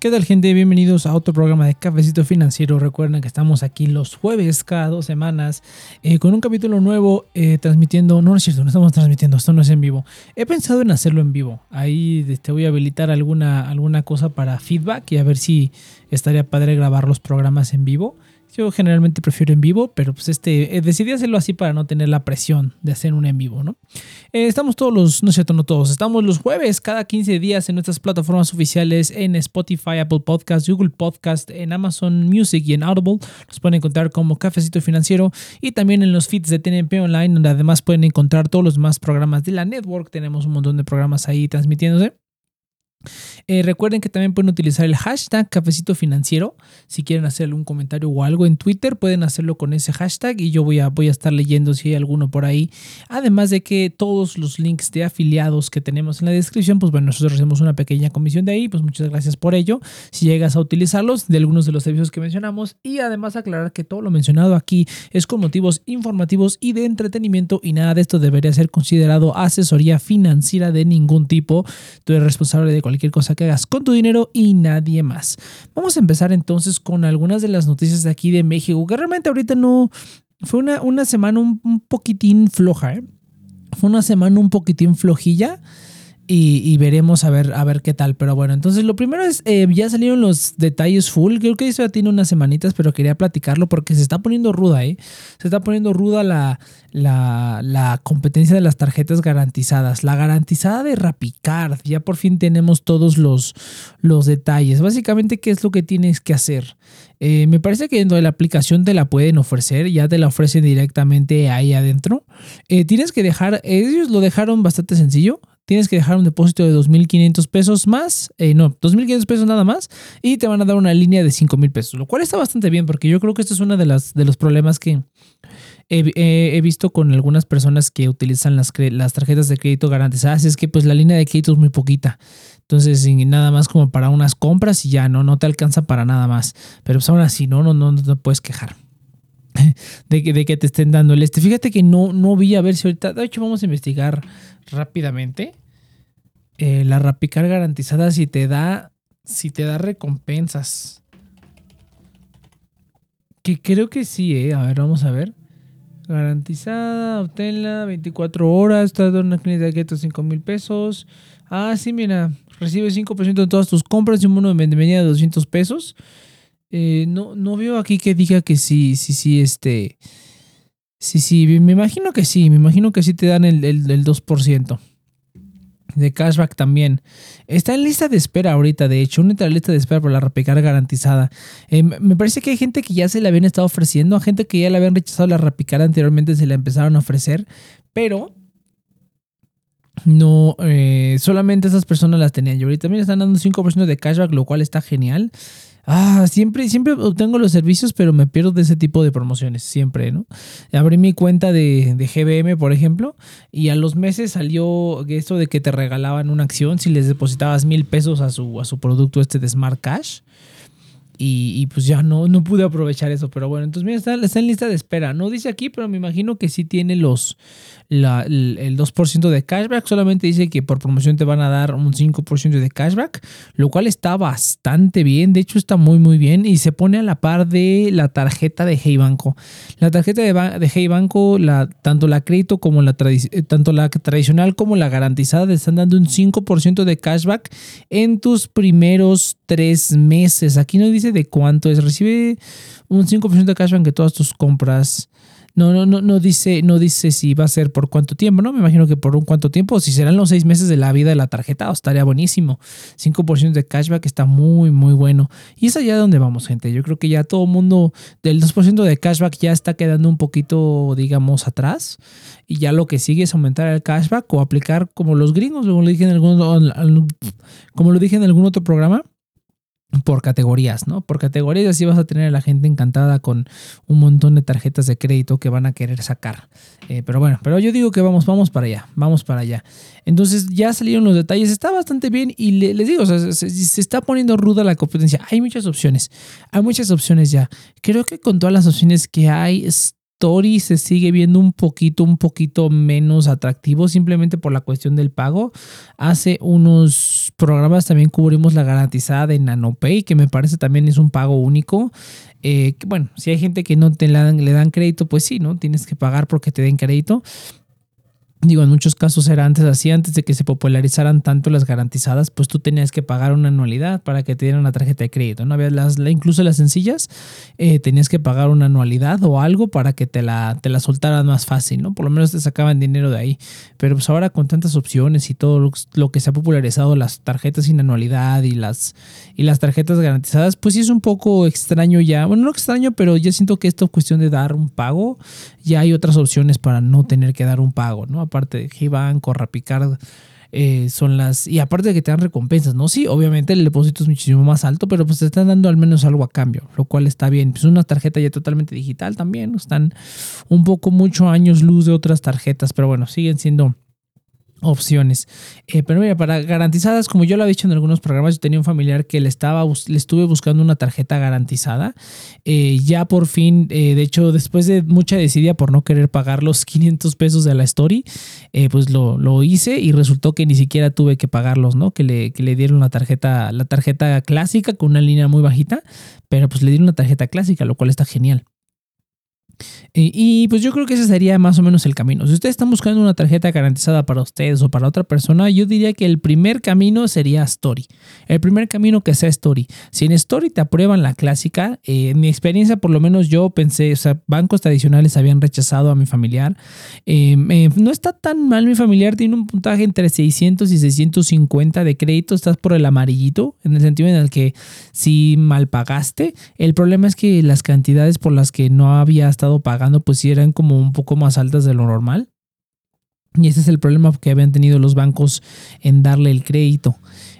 ¿Qué tal gente? Bienvenidos a otro programa de Cafecito Financiero. Recuerden que estamos aquí los jueves cada dos semanas eh, con un capítulo nuevo eh, transmitiendo. No, no es cierto, no estamos transmitiendo, esto no es en vivo. He pensado en hacerlo en vivo. Ahí te este, voy a habilitar alguna, alguna cosa para feedback y a ver si estaría padre grabar los programas en vivo. Yo generalmente prefiero en vivo, pero pues este, eh, decidí hacerlo así para no tener la presión de hacer un en vivo, ¿no? Eh, estamos todos los, no es cierto, no todos, estamos los jueves cada 15 días en nuestras plataformas oficiales en Spotify, Apple Podcast, Google Podcast, en Amazon Music y en Audible. Nos pueden encontrar como Cafecito Financiero y también en los feeds de TNP Online, donde además pueden encontrar todos los demás programas de la network. Tenemos un montón de programas ahí transmitiéndose. Eh, recuerden que también pueden utilizar el hashtag cafecito financiero. Si quieren hacer algún comentario o algo en Twitter, pueden hacerlo con ese hashtag y yo voy a, voy a estar leyendo si hay alguno por ahí. Además de que todos los links de afiliados que tenemos en la descripción, pues bueno, nosotros hacemos una pequeña comisión de ahí, pues muchas gracias por ello. Si llegas a utilizarlos de algunos de los servicios que mencionamos y además aclarar que todo lo mencionado aquí es con motivos informativos y de entretenimiento y nada de esto debería ser considerado asesoría financiera de ningún tipo. Tú eres responsable de cualquier cosa que hagas con tu dinero y nadie más. Vamos a empezar entonces con algunas de las noticias de aquí de México, que realmente ahorita no fue una, una semana un, poquitín floja, ¿eh? Fue una semana un poquitín flojilla y, veremos a ver, a ver qué tal. Pero bueno, entonces lo primero es, eh, ya salieron los detalles full. Creo que eso ya tiene unas semanitas, pero quería platicarlo porque se está poniendo ruda, ¿eh? Se está poniendo ruda la, la, competencia de las tarjetas garantizadas. La garantizada de Rapicard. Ya por fin tenemos todos los, los detalles. Básicamente, ¿qué es lo que tienes que hacer? Eh, me parece que dentro de la aplicación te la pueden ofrecer, ya te la ofrecen directamente ahí adentro. Eh, tienes que dejar, ellos lo dejaron bastante sencillo tienes que dejar un depósito de 2.500 pesos más, eh, no, 2.500 pesos nada más, y te van a dar una línea de 5.000 pesos, lo cual está bastante bien porque yo creo que este es uno de, las, de los problemas que he, visto con algunas personas que utilizan las, las tarjetas de crédito garantizadas, es que pues la línea de crédito es muy poquita. Entonces, nada más como para unas compras y ya no, no te alcanza para nada más. Pero pues aún así, no, no, no, no te puedes quejar. De que, de que te estén dando el este. Fíjate que no, no vi a ver si ahorita. De hecho, vamos a investigar rápidamente. Eh, la Rapicar garantizada si te da. Si te da recompensas. Que creo que sí, eh. A ver, vamos a ver. Garantizada, obténla 24 horas, está dando una clínica de keto 5 mil pesos. Ah, sí, mira, recibe 5% de todas tus compras y un bono de bienvenida de 200 pesos. Eh, no, no veo aquí que diga que sí, sí, sí, este. Sí, sí, me imagino que sí, me imagino que sí te dan el, el, el 2% de cashback también. Está en lista de espera ahorita, de hecho, una lista de espera por la Rapicar garantizada. Eh, me parece que hay gente que ya se la habían estado ofreciendo, a gente que ya le habían rechazado la Rapicar anteriormente se la empezaron a ofrecer, pero no, eh, solamente esas personas las tenían. Y ahorita también están dando 5% de cashback, lo cual está genial. Ah, siempre, siempre obtengo los servicios, pero me pierdo de ese tipo de promociones, siempre, ¿no? Abrí mi cuenta de, de GBM, por ejemplo, y a los meses salió esto de que te regalaban una acción si les depositabas mil pesos a su, a su producto este de Smart Cash. Y, pues ya no, no pude aprovechar eso. Pero bueno, entonces mira, está, está, en lista de espera. No dice aquí, pero me imagino que sí tiene los, el 2% de cashback. Solamente dice que por promoción te van a dar un 5% de cashback, lo cual está bastante bien. De hecho, está muy, muy bien. Y se pone a la par de la tarjeta de Hey Banco. La tarjeta de, de Hey Banco, la, tanto la crédito como la, eh, tanto la tradicional como la garantizada, te están dando un 5% de cashback en tus primeros tres meses. Aquí no dice de cuánto es. Recibe un 5% de cashback en todas tus compras. No, no, no, no dice, no dice si va a ser por cuánto tiempo, ¿no? Me imagino que por un cuánto tiempo, si serán los seis meses de la vida de la tarjeta, estaría buenísimo. 5% de cashback está muy, muy bueno. Y es allá donde vamos, gente. Yo creo que ya todo el mundo del 2% de cashback ya está quedando un poquito, digamos, atrás. Y ya lo que sigue es aumentar el cashback o aplicar como los gringos, como lo dije en algún, como lo dije en algún otro programa por categorías, ¿no? Por categorías así vas a tener a la gente encantada con un montón de tarjetas de crédito que van a querer sacar. Eh, pero bueno, pero yo digo que vamos, vamos para allá, vamos para allá. Entonces ya salieron los detalles, está bastante bien y les digo, se, se, está poniendo ruda la competencia. Hay muchas opciones, hay muchas opciones ya. Creo que con todas las opciones que hay, Story se sigue viendo un poquito, un poquito menos atractivo simplemente por la cuestión del pago. Hace unos programas también cubrimos la garantizada de NanoPay, que me parece también es un pago único. Eh, bueno, si hay gente que no te le dan crédito, pues sí, ¿no? Tienes que pagar porque te den crédito. Digo, en muchos casos era antes así, antes de que se popularizaran tanto las garantizadas, pues tú tenías que pagar una anualidad para que te dieran una tarjeta de crédito. ¿no? Había las, incluso las sencillas, eh, tenías que pagar una anualidad o algo para que te la, te la soltaran más fácil, ¿no? Por lo menos te sacaban dinero de ahí. Pero pues ahora con tantas opciones y todo lo, que se ha popularizado, las tarjetas sin anualidad y las, y las tarjetas garantizadas, pues sí es un poco extraño ya. Bueno, no extraño, pero ya siento que esta cuestión de dar un pago, ya hay otras opciones para no tener que dar un pago, ¿no? Aparte de G-Bank o Rapicard, eh, son las. Y aparte de que te dan recompensas, ¿no? Sí, obviamente el depósito es muchísimo más alto, pero pues te están dando al menos algo a cambio, lo cual está bien. Pues una tarjeta ya totalmente digital también, están un poco mucho años luz de otras tarjetas, pero bueno, siguen siendo opciones. Eh, pero mira, para garantizadas, como yo lo he dicho en algunos programas, yo tenía un familiar que le, estaba, le estuve buscando una tarjeta garantizada. Eh, ya por fin, eh, de hecho, después de mucha decidia por no querer pagar los 500 pesos de la story, pues lo, lo, hice y resultó que ni siquiera tuve que pagarlos, ¿no? Que le, que le dieron la tarjeta, la tarjeta clásica con una línea muy bajita, pero pues le dieron una tarjeta clásica, lo cual está genial. Y, pues yo creo que ese sería más o menos el camino. Si ustedes están buscando una tarjeta garantizada para ustedes o para otra persona, yo diría que el primer camino sería Story. El primer camino que sea Story. Si en Story te aprueban la clásica, eh, en mi experiencia por lo menos yo pensé, o sea, bancos tradicionales habían rechazado a mi familiar. Eh, no está tan mal mi familiar, tiene un puntaje entre 600 y 650 de crédito, estás por el amarillito, en el sentido en el que si mal pagaste, el problema es que las cantidades por las que no había estado pagando pues sí eran como un poco más altas de lo normal. Y ese es el problema que habían tenido los bancos en darle el crédito.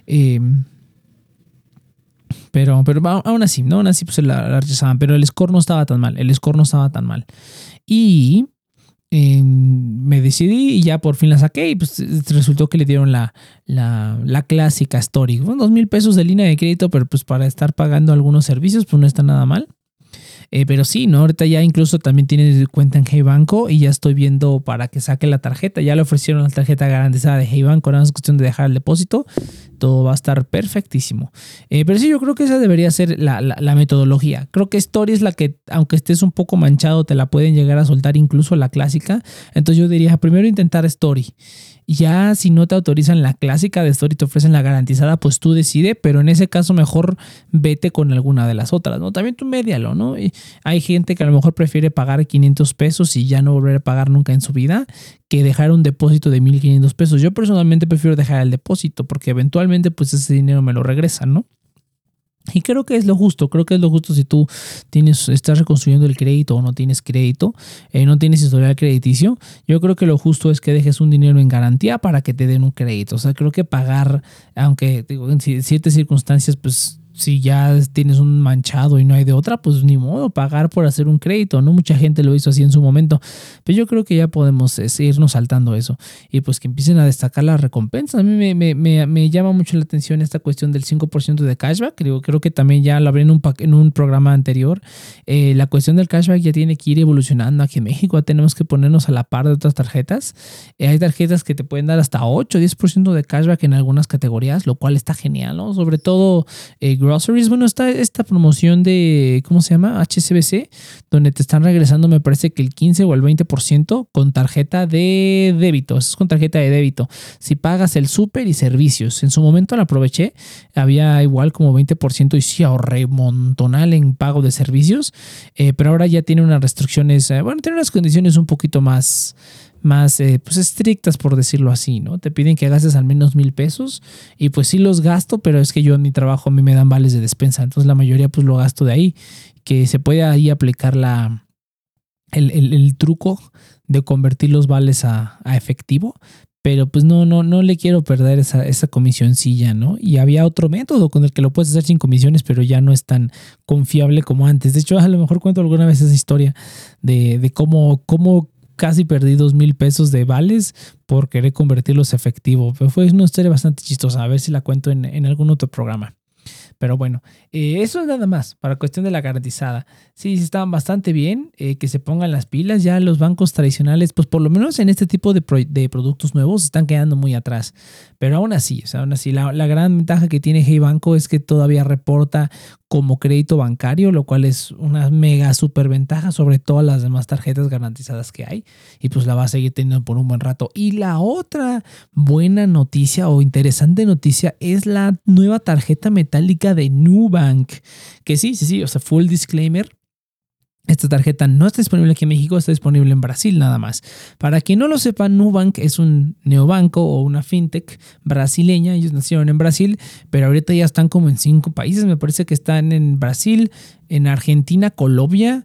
Em, pero, pero aún así, ¿no? Aún así pues la, rechazaban. Pero el score no estaba tan mal. El score no estaba tan mal. Y em, me decidí y ya por fin la saqué y pues resultó que le dieron la, la, clásica Story. dos mil pesos de línea de crédito, pero pues para estar pagando algunos servicios pues no está nada mal. Eh, pero sí, ¿no? Ahorita ya incluso también tiene cuenta en Hey Banco y ya estoy viendo para que saque la tarjeta. Ya le ofrecieron la tarjeta garantizada de Hey Banco, ahora es cuestión de dejar el depósito. Todo va a estar perfectísimo. Eh, pero sí, yo creo que esa debería ser la, la, metodología. Creo que Story es la que, aunque estés un poco manchado, te la pueden llegar a soltar incluso la clásica. Entonces yo diría, primero intentar Story. Ya si no te autorizan la clásica de Story, te ofrecen la garantizada, pues tú decide, pero en ese caso mejor vete con alguna de las otras, ¿no? También tú medialo, ¿no? hay gente que a lo mejor prefiere pagar 500 pesos y ya no volver a pagar nunca en su vida que dejar un depósito de 1500 pesos. Yo personalmente prefiero dejar el depósito porque eventualmente pues ese dinero me lo regresan, ¿no? Y creo que es lo justo, creo que es lo justo si tú tienes, estás reconstruyendo el crédito o no tienes crédito, eh, no tienes historial crediticio, yo creo que lo justo es que dejes un dinero en garantía para que te den un crédito. O sea, creo que pagar, aunque digo, en ciertas circunstancias, pues si ya tienes un manchado y no hay de otra, pues ni modo, pagar por hacer un crédito, ¿no? Mucha gente lo hizo así en su momento, pero yo creo que ya podemos irnos saltando eso y pues que empiecen a destacar las recompensas. A mí me, llama mucho la atención esta cuestión del 5% de cashback, creo, creo que también ya lo hablé en un, en un programa anterior, eh, la cuestión del cashback ya tiene que ir evolucionando aquí en México, tenemos que ponernos a la par de otras tarjetas, eh, hay tarjetas que te pueden dar hasta 8, 10% de cashback en algunas categorías, lo cual está genial, ¿no? Sobre todo... Eh, bueno, está esta promoción de, ¿cómo se llama? HCBC, donde te están regresando, me parece que el 15 o el 20% con tarjeta de débito. Es con tarjeta de débito. Si pagas el súper y servicios. En su momento la aproveché, había igual como 20% y sí ahorré montonal en pago de servicios, eh, pero ahora ya tiene unas restricciones, eh, bueno, tiene unas condiciones un poquito más más eh, pues estrictas, por decirlo así, ¿no? Te piden que gastes al menos mil pesos y pues sí los gasto, pero es que yo en mi trabajo a mí me dan vales de despensa, entonces la mayoría pues lo gasto de ahí, que se puede ahí aplicar la, el, truco de convertir los vales a, efectivo, pero pues no, no, no le quiero perder esa, esa comisioncilla, ¿no? Y había otro método con el que lo puedes hacer sin comisiones, pero ya no es tan confiable como antes. De hecho, a lo mejor cuento alguna vez esa historia de, de cómo, cómo casi perdí dos mil pesos de vales por querer convertirlos efectivo. Pero fue una historia bastante chistosa. A ver si la cuento en, algún otro programa. Pero bueno, eh, eso es nada más para cuestión de la garantizada. Sí, están bastante bien, eh, que se pongan las pilas. Ya los bancos tradicionales, pues por lo menos en este tipo de, productos nuevos, están quedando muy atrás. Pero aún así, aún así, la, la gran ventaja que tiene Hey Banco es que todavía reporta como crédito bancario, lo cual es una mega super ventaja sobre todas las demás tarjetas garantizadas que hay. Y pues la va a seguir teniendo por un buen rato. Y la otra buena noticia o interesante noticia es la nueva tarjeta metálica de Nubank. Que sí, sí, sí, o sea, full disclaimer. Esta tarjeta no está disponible aquí en México, está disponible en Brasil nada más. Para quien no lo sepa, Nubank es un neobanco o una fintech brasileña. Ellos nacieron en Brasil, pero ahorita ya están como en cinco países. Me parece que están en Brasil, en Argentina, Colombia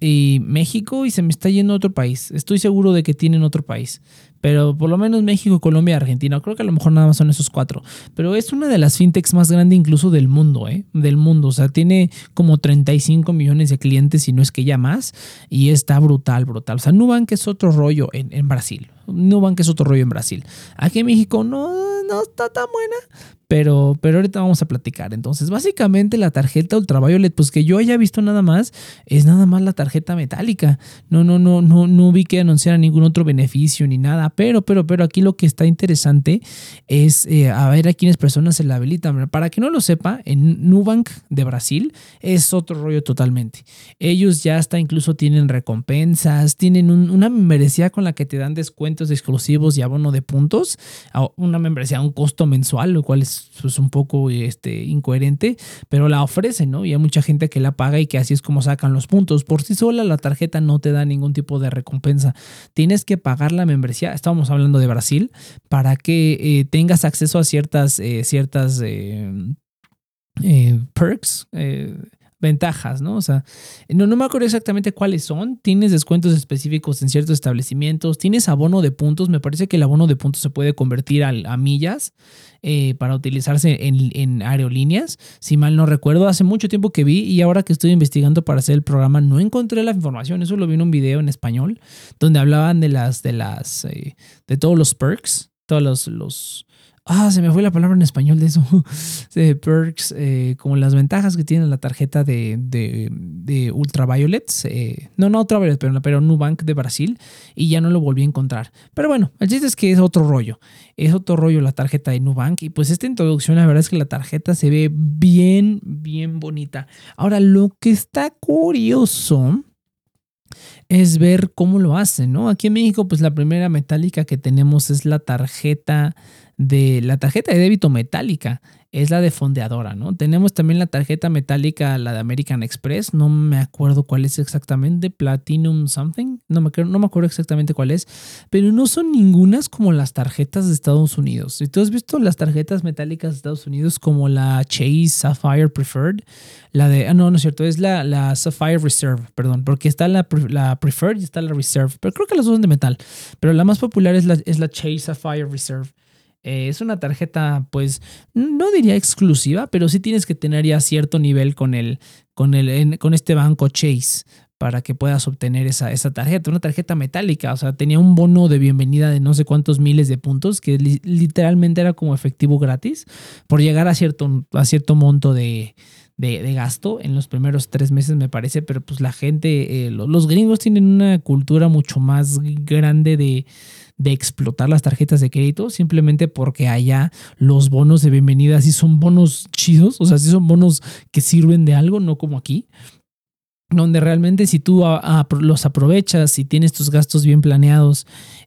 y México y se me está yendo a otro país. Estoy seguro de que tienen otro país pero por lo menos México, Colombia, Argentina, creo que a lo mejor nada más son esos cuatro, pero es una de las fintechs más grandes incluso del mundo, ¿eh? Del mundo, o sea, tiene como 35 millones de clientes y no es que ya más, y está brutal, brutal. O sea, Nubank es otro rollo en, en Brasil, Nubank es otro rollo en Brasil. Aquí en México no, no está tan buena, pero, pero ahorita vamos a platicar. Entonces, básicamente la tarjeta Ultraviolet, pues que yo haya visto nada más, es nada más la tarjeta metálica. No, no, no, no, no vi que anunciara ningún otro beneficio ni nada. Pero, pero, pero aquí lo que está interesante es eh, a ver a quiénes personas se la habilitan. Para que no lo sepa, en Nubank de Brasil es otro rollo totalmente. Ellos ya hasta incluso tienen recompensas, tienen una membresía con la que te dan exclusivos y abono de puntos. Una membresía a un costo mensual, lo cual es pues, un poco este, incoherente, pero la ofrecen, ¿no? Y hay mucha gente que la paga y que así es como sacan los puntos. Por sí sola la tarjeta no te da ningún tipo de recompensa. Tienes que pagar la membresía, estábamos hablando de Brasil, para que eh, tengas acceso a ciertas, eh, ciertas eh, perks ventajas, ¿no? O sea, no, no me acuerdo exactamente cuáles son. Tienes descuentos específicos en ciertos establecimientos, tienes abono de puntos. Me parece que el abono de puntos se puede convertir a, millas eh, para utilizarse en, aerolíneas. Si mal no recuerdo, hace mucho tiempo que vi y ahora que estoy investigando para hacer el programa no encontré la información. Eso lo vi en un video en español donde hablaban de las, de las, eh, de todos los perks, todos los, los Ah, se me fue la palabra en español de eso. de perks, eh, como las ventajas que tiene la tarjeta de, de, de. Eh, no, no Ultraviolet, pero, pero Nubank de Brasil. Y ya no lo volví a encontrar. Pero bueno, el chiste es que es otro rollo. Es otro rollo la tarjeta de Nubank. Y pues esta introducción, la verdad es que la tarjeta se ve bien, bien bonita. Ahora, lo que está curioso es ver cómo lo hacen, ¿no? Aquí en México, pues la primera metálica que tenemos es la tarjeta de la tarjeta de débito metálica es la de fondeadora, ¿no? Tenemos también la tarjeta metálica, la de American Express, no me acuerdo cuál es exactamente, Platinum something, no me, no me acuerdo exactamente cuál es, pero no son ningunas como las tarjetas de Estados Unidos. Si tú has visto las tarjetas metálicas de Estados Unidos como la Chase Sapphire Preferred, la de, ah, no, no es cierto, es la, la Sapphire Reserve, perdón, porque está la, la Preferred y está la Reserve, pero creo que las dos son de metal, pero la más popular es la, es la Chase Sapphire Reserve. Eh, es una tarjeta, pues, no diría exclusiva, pero sí tienes que tener ya cierto nivel con, el, con, el, con este banco Chase para que puedas obtener esa, esa tarjeta, una tarjeta metálica, o sea, tenía un bono de bienvenida de no sé cuántos miles de puntos, que literalmente era como efectivo gratis, por llegar a cierto, a cierto monto de, de, gasto en los primeros tres meses, me parece, pero pues la gente, eh, los gringos tienen una cultura mucho más grande de de explotar las tarjetas de crédito simplemente porque allá los bonos de bienvenida sí son bonos chidos, o sea, sí son bonos que sirven de algo, no como aquí donde realmente si tú los aprovechas y tienes tus gastos bien planeados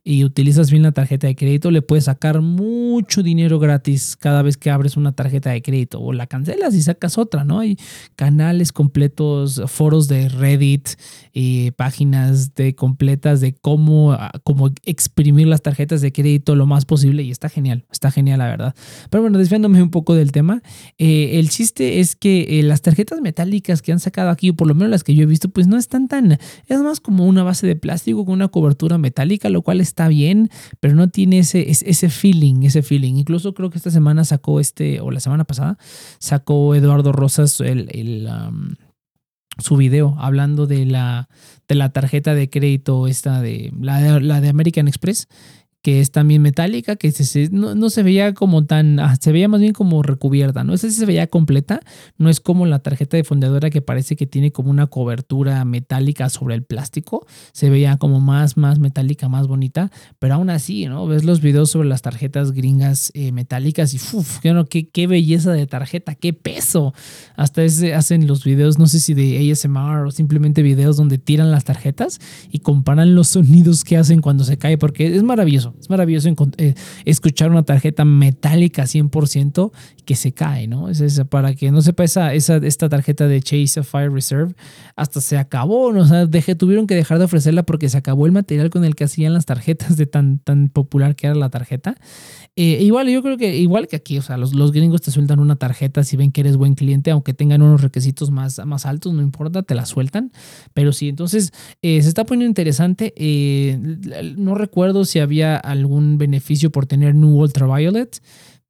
y utilizas bien la tarjeta de crédito, le puedes sacar mucho dinero gratis cada vez que abres una tarjeta de crédito o la cancelas y sacas otra, ¿no? Hay canales completos, foros de Reddit y páginas de completas de cómo, ah, cómo exprimir las tarjetas de crédito lo más posible y está genial, está genial la verdad. Pero bueno, desviándome un poco del tema, eh, el chiste es que eh, las tarjetas metálicas que han sacado aquí, o por lo menos las que yo he visto, pues no están tan, es más como una base de plástico con una cobertura metálica, lo cual está bien, pero no tiene ese, ese feeling, ese feeling. Incluso creo que esta semana sacó este, o la semana pasada, sacó Eduardo Rosas el, su video hablando de la, de la tarjeta de crédito esta de la de American Express que es también metálica, que se, no, se veía como tan, ah, se veía más bien como recubierta, ¿no? Esa sí se veía completa, no es como la tarjeta de fundadora que parece que tiene como una cobertura metálica sobre el plástico, se veía como más, más metálica, más bonita, pero aún así, ¿no? Ves los videos sobre las tarjetas gringas eh, metálicas y, uff, qué, qué belleza de tarjeta, qué peso. Hasta ese, hacen los videos, no sé si de ASMR o simplemente videos donde tiran las tarjetas y comparan los sonidos que hacen cuando se cae, porque es maravilloso. Es maravilloso eh, escuchar una tarjeta metálica 100% que se cae, ¿no? Es para que no sepa, esa, esa, esta tarjeta de Chase Fire Reserve hasta se acabó, ¿no? O sea, tuvieron que dejar de ofrecerla porque se acabó el material con el que hacían las tarjetas de tan, tan popular que era la tarjeta. Eh, igual, yo creo que igual que aquí, o sea, los, los, gringos te sueltan una tarjeta si ven que eres buen cliente, aunque tengan unos requisitos más, más altos, no importa, te la sueltan. Pero sí, entonces eh, se está poniendo interesante. no recuerdo si había algún beneficio por tener New Ultraviolet,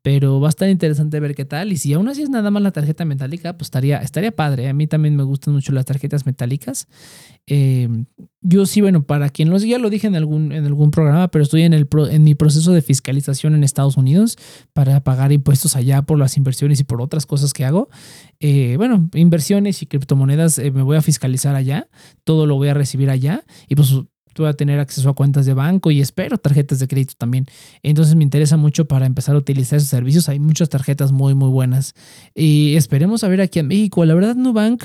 pero va a estar interesante ver qué tal. Y si aún así es nada más la tarjeta metálica, pues estaría, estaría padre. A mí también me gustan mucho las tarjetas metálicas. Em, yo sí, bueno, para quien lo ya lo dije en algún, en algún programa, pero estoy en, el en mi proceso de fiscalización en Estados Unidos para pagar impuestos allá por las inversiones y por otras cosas que hago. Eh, bueno, inversiones y criptomonedas eh, me voy a fiscalizar allá, todo lo voy a recibir allá y pues a tener acceso a cuentas de banco y espero tarjetas de crédito también. Entonces me interesa mucho para empezar a utilizar esos servicios. Hay muchas tarjetas muy, muy buenas. Y esperemos a ver aquí en México. La verdad, Nubank,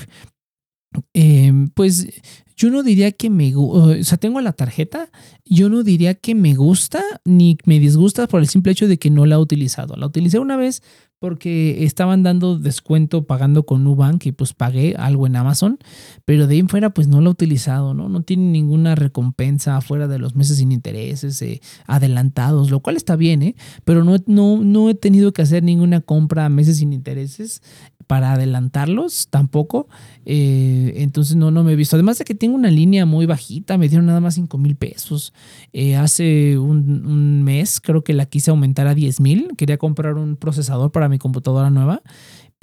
eh, pues yo no diría que me o sea, tengo la tarjeta, yo no diría que me gusta ni me disgusta por el simple hecho de que no la he utilizado. La utilicé una vez porque estaban dando descuento pagando con Nubank y pues pagué algo en Amazon, pero de ahí en fuera pues no lo he utilizado, ¿no? No tiene ninguna recompensa fuera de los meses sin intereses, eh, adelantados, lo cual está bien, ¿eh? Pero no, no, no he tenido que hacer ninguna compra a meses sin intereses para adelantarlos tampoco. Eh, entonces no, no me he visto. Además de que tengo una línea muy bajita, me dieron nada más 5 mil pesos. Eh, hace un, un, mes creo que la quise aumentar a 10 mil. Quería comprar un procesador para mi computadora nueva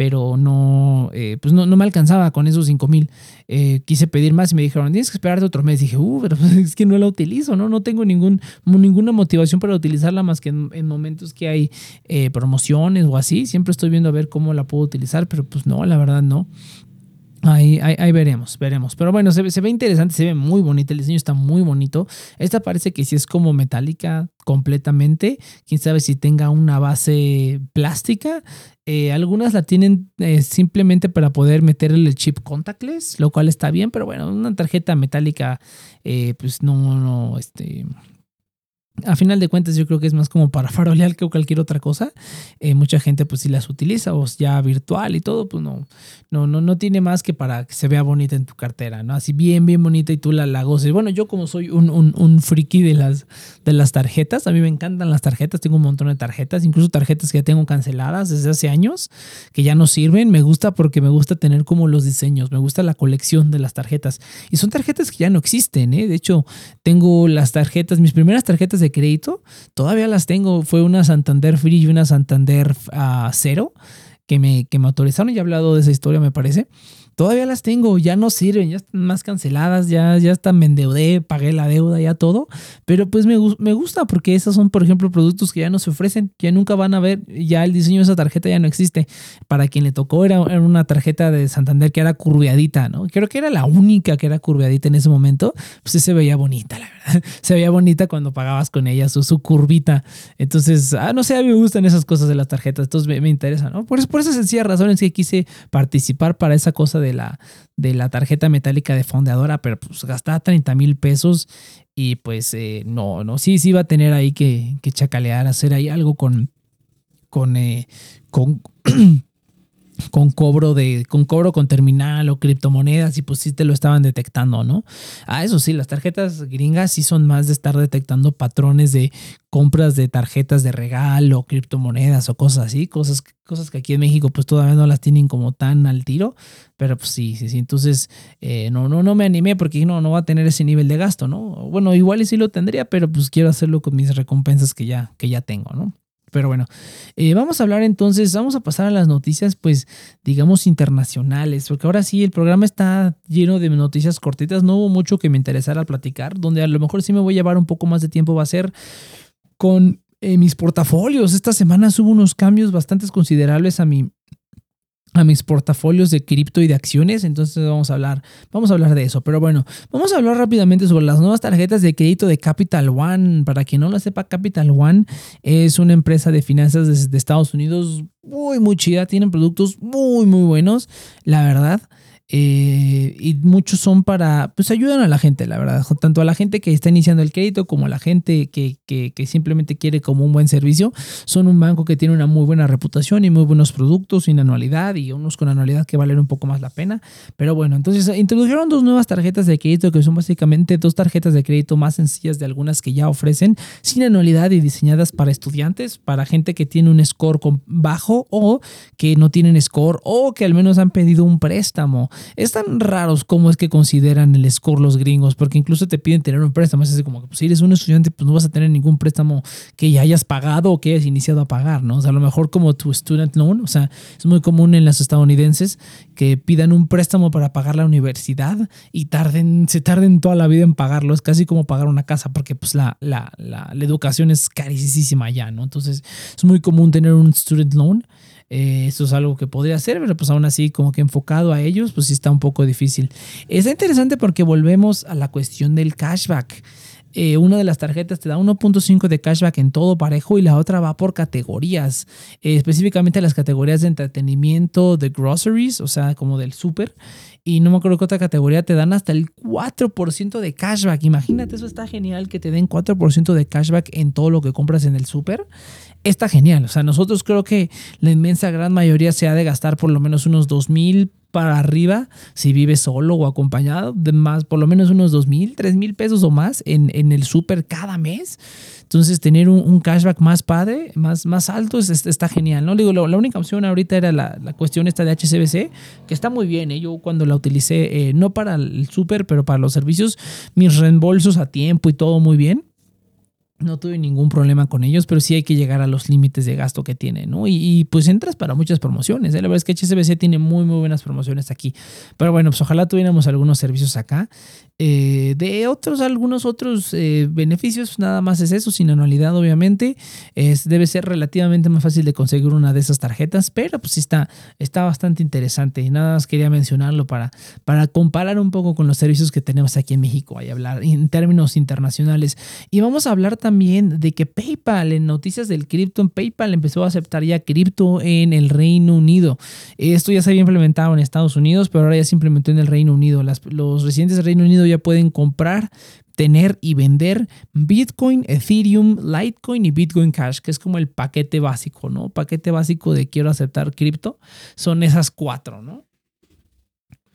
pero no, eh, pues no, no, me alcanzaba con esos 5 mil. Eh, quise pedir más y me dijeron, tienes que esperarte otro mes. dije, uh, pero es que no la utilizo, ¿no? No tengo ningún, ninguna motivación para utilizarla más que en, momentos que hay eh, promociones o así. Siempre estoy viendo a ver cómo la puedo utilizar, pero pues no, la verdad no. Ahí, ahí, veremos, veremos. Pero bueno, se, se, ve interesante, se ve muy bonito, el diseño está muy bonito. Esta parece que sí es como metálica completamente. Quién sabe si tenga una base plástica. Eh, algunas la tienen eh, simplemente para poder meterle el chip contactless, lo cual está bien, pero bueno, una tarjeta metálica, eh, pues no, no, este, a final de cuentas yo creo que es más como para farolear que cualquier otra cosa. Eh, mucha gente pues si las utiliza o ya virtual y todo, pues no, no, no, no tiene más que para que se vea bonita en tu cartera, ¿no? Así bien, bien bonita y tú la, la goces. Bueno, yo como soy un, un, un, friki de las, de las tarjetas, a mí me encantan las tarjetas, tengo un montón de tarjetas, incluso tarjetas que ya tengo canceladas desde hace años, que ya no sirven, me gusta porque me gusta tener como los diseños, me gusta la colección de las tarjetas. Y son tarjetas que ya no existen, ¿eh? De hecho, tengo las tarjetas, mis primeras tarjetas de crédito, todavía las tengo. Fue una Santander Free y una Santander uh, Cero que me, que me autorizaron. Ya he hablado de esa historia, me parece. Todavía las tengo, ya no sirven, ya están más canceladas, ya, ya están, me endeudé, pagué la deuda, ya todo. Pero pues me, me gusta porque esas son, por ejemplo, productos que ya no se ofrecen, ya nunca van a ver, ya el diseño de esa tarjeta ya no existe. Para quien le tocó era, era una tarjeta de Santander que era curveadita, ¿no? Creo que era la única que era curveadita en ese momento. Pues se veía bonita, la verdad. Se veía bonita cuando pagabas con ella, su, su curvita. Entonces, ah, no sé, a mí me gustan esas cosas de las tarjetas, entonces me, me interesa, ¿no? Por, por esas sencillas razones que quise participar para esa cosa de de la, de la tarjeta metálica de fondeadora, pero pues gastaba 30 mil pesos y pues eh, no, no, sí, sí iba a tener ahí que, que chacalear, hacer ahí algo con, con, eh, con con cobro de con cobro con terminal o criptomonedas y pues sí te lo estaban detectando, ¿no? Ah, eso sí, las tarjetas gringas sí son más de estar detectando patrones de compras de tarjetas de regalo, criptomonedas o cosas así, cosas, cosas que aquí en México pues todavía no las tienen como tan al tiro, pero pues sí, sí, sí, entonces eh, no, no, no me animé porque no, no va a tener ese nivel de gasto, ¿no? Bueno, igual y sí lo tendría, pero pues quiero hacerlo con mis recompensas que ya, que ya tengo, ¿no? Pero bueno, eh, vamos a hablar entonces, vamos a pasar a las noticias, pues, digamos, internacionales, porque ahora sí, el programa está lleno de noticias cortitas, no hubo mucho que me interesara platicar, donde a lo mejor sí me voy a llevar un poco más de tiempo, va a ser con eh, mis portafolios. Esta semana hubo unos cambios bastante considerables a mi, a mis portafolios de cripto y de acciones, entonces vamos a hablar, vamos a hablar de eso. Pero bueno, vamos a hablar rápidamente sobre las nuevas tarjetas de crédito de Capital One. Para quien no lo sepa, Capital One es una empresa de finanzas de, Estados Unidos muy, muy chida. Tienen productos muy, muy buenos, la verdad. Eh, y muchos son para, pues ayudan a la gente, la verdad, tanto a la gente que está iniciando el crédito como a la gente que, que, simplemente quiere como un buen servicio. Son un banco que tiene una muy buena reputación y muy buenos productos sin anualidad y unos con anualidad que valen un poco más la pena. Pero bueno, entonces introdujeron dos nuevas tarjetas de crédito que son básicamente dos tarjetas de crédito más sencillas de algunas que ya ofrecen sin anualidad y diseñadas para estudiantes, para gente que tiene un score bajo o que no tienen score o que al menos han pedido un préstamo. Es tan raros como es que consideran el score los gringos, porque incluso te piden tener un préstamo. Es así como que pues, si eres un estudiante, pues no vas a tener ningún préstamo que ya hayas pagado o que hayas iniciado a pagar, ¿no? O sea, a lo mejor como tu student loan, o sea, es muy común en las estadounidenses que pidan un préstamo para pagar la universidad y tarden, se tarden toda la vida en pagarlo. Es casi como pagar una casa, porque pues la, la, la, la educación es carísima allá, ¿no? Entonces es muy común tener un student loan. Eh, eso es algo que podría hacer, pero pues aún así como que enfocado a ellos, pues sí está un poco difícil. Es interesante porque volvemos a la cuestión del cashback. Eh, una de las tarjetas te da 1.5 de cashback en todo parejo y la otra va por categorías, eh, específicamente las categorías de entretenimiento, de groceries, o sea, como del súper. Y no me acuerdo qué otra categoría te dan hasta el 4% de cashback. Imagínate, eso está genial que te den 4% de cashback en todo lo que compras en el súper está genial. O sea, nosotros creo que la inmensa gran mayoría se ha de gastar por lo menos unos dos mil para arriba si vives solo o acompañado, de más, por lo menos unos dos mil, tres mil pesos o más en, en el súper cada mes. Entonces, tener un, cashback más padre, más, más alto, está genial, ¿no? Digo, la, única opción ahorita era la, la, cuestión esta de HCBC, que está muy bien, ¿eh? Yo cuando la utilicé, eh, no para el súper, pero para los servicios, mis reembolsos a tiempo y todo muy bien no tuve ningún problema con ellos, pero sí hay que llegar a los límites de gasto que tiene, ¿no? Y, pues entras para muchas promociones. ¿eh? La verdad es que HSBC tiene muy, muy buenas promociones aquí. Pero bueno, pues ojalá tuviéramos algunos servicios acá. Eh, de otros, algunos otros eh, beneficios, nada más es eso, sin anualidad, obviamente. Es, debe ser relativamente más fácil de conseguir una de esas tarjetas, pero pues está, está bastante interesante. Y nada más quería mencionarlo para, para comparar un poco con los servicios que tenemos aquí en México, y hablar en términos internacionales. Y vamos a hablar también de que PayPal, en noticias del cripto, en PayPal empezó a aceptar ya cripto en el Reino Unido. Esto ya se había implementado en Estados Unidos, pero ahora ya se implementó en el Reino Unido. los residentes del Reino Unido ya pueden comprar tener y vender Bitcoin, Ethereum, Litecoin y Bitcoin Cash, que es como el paquete básico, ¿no? Paquete básico de quiero aceptar cripto. Son esas cuatro, ¿no?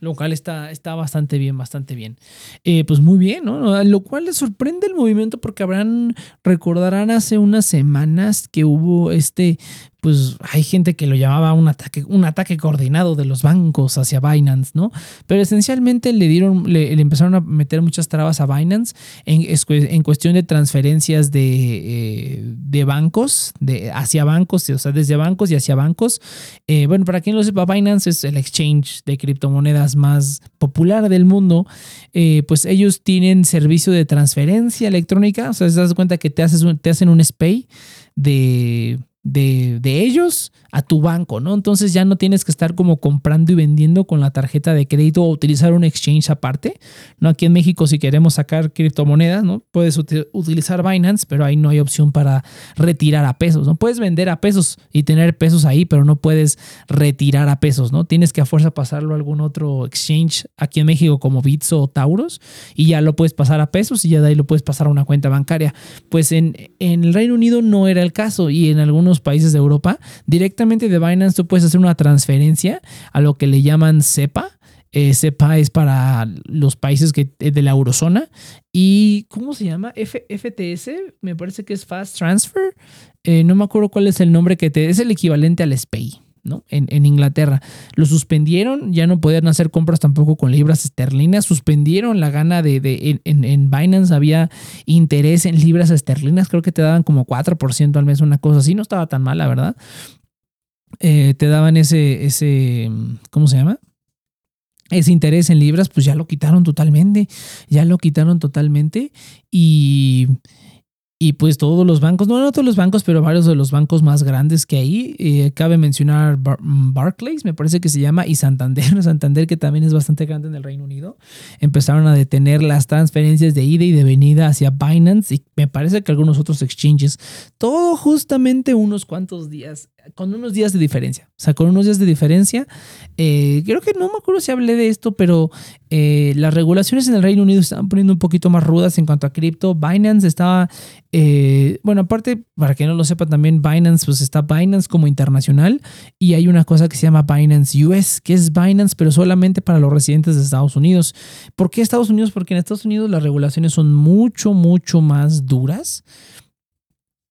Lo cual está, está bastante bien, bastante bien. Eh, pues muy bien, ¿no? Lo cual les sorprende el movimiento porque habrán, recordarán hace unas semanas que hubo este pues hay gente que lo llamaba un ataque, un ataque coordinado de los bancos hacia Binance, ¿no? Pero esencialmente le dieron, le, empezaron a meter muchas trabas a Binance en, en cuestión de transferencias de, eh, de, bancos, de hacia bancos, o sea, desde bancos y hacia bancos. Eh, bueno, para quien lo sepa, Binance es el exchange de criptomonedas más popular del mundo. Eh, pues ellos tienen servicio de transferencia electrónica, o sea, te das cuenta que te, haces te hacen un SPAY de de, de, ellos a tu banco, ¿no? Entonces ya no tienes que estar como comprando y vendiendo con la tarjeta de crédito o utilizar un exchange aparte, ¿no? Aquí en México si queremos sacar criptomonedas, ¿no? Puedes utilizar Binance, pero ahí no hay opción para retirar a pesos, ¿no? Puedes vender a pesos y tener pesos ahí, pero no puedes retirar a pesos, ¿no? Tienes que a fuerza pasarlo a algún otro exchange aquí en México como Bitso o Tauros y ya lo puedes pasar a pesos y ya de ahí lo puedes pasar a una cuenta bancaria. Pues en, en el Reino Unido no era el caso y en algunos países de Europa directamente de Binance tú puedes hacer una transferencia a lo que le llaman SEPA. Eh, SEPA es para los países que, eh, de la eurozona. ¿Y cómo se llama? FTS, me parece que es Fast Transfer. Eh, no me acuerdo cuál es el nombre que te... Es el equivalente al SPAY. ¿No? En, Inglaterra. Lo suspendieron, ya no podían hacer compras tampoco con libras esterlinas, suspendieron la gana de, en, en, Binance había interés en libras esterlinas, creo que te daban como 4% al mes, una cosa así, no estaba tan mal, la verdad. Eh, te daban ese, ese, ¿cómo se llama? Ese interés en libras, pues ya lo quitaron totalmente, ya lo quitaron totalmente y, Y pues todos los bancos, no, no todos los bancos, pero varios de los bancos más grandes que hay, eh, cabe mencionar mm, Barclays, me parece que se llama, y Santander, Santander que también es bastante grande en el Reino Unido, empezaron a detener las transferencias de ida y de venida hacia Binance y me parece que algunos otros exchanges, todo justamente unos cuantos días con unos días de diferencia. O sea, con unos días de diferencia. Eh, creo que no me acuerdo si hablé de esto, pero eh, las regulaciones en el Reino Unido estaban poniendo un poquito más rudas en cuanto a cripto. Binance estaba, eh, bueno, aparte, para que no lo sepa también, Binance, pues está Binance como internacional y hay una cosa que se llama Binance US, que es Binance, pero solamente para los residentes de Estados Unidos. ¿Por qué Estados Unidos? Porque en Estados Unidos las regulaciones son mucho, mucho más duras.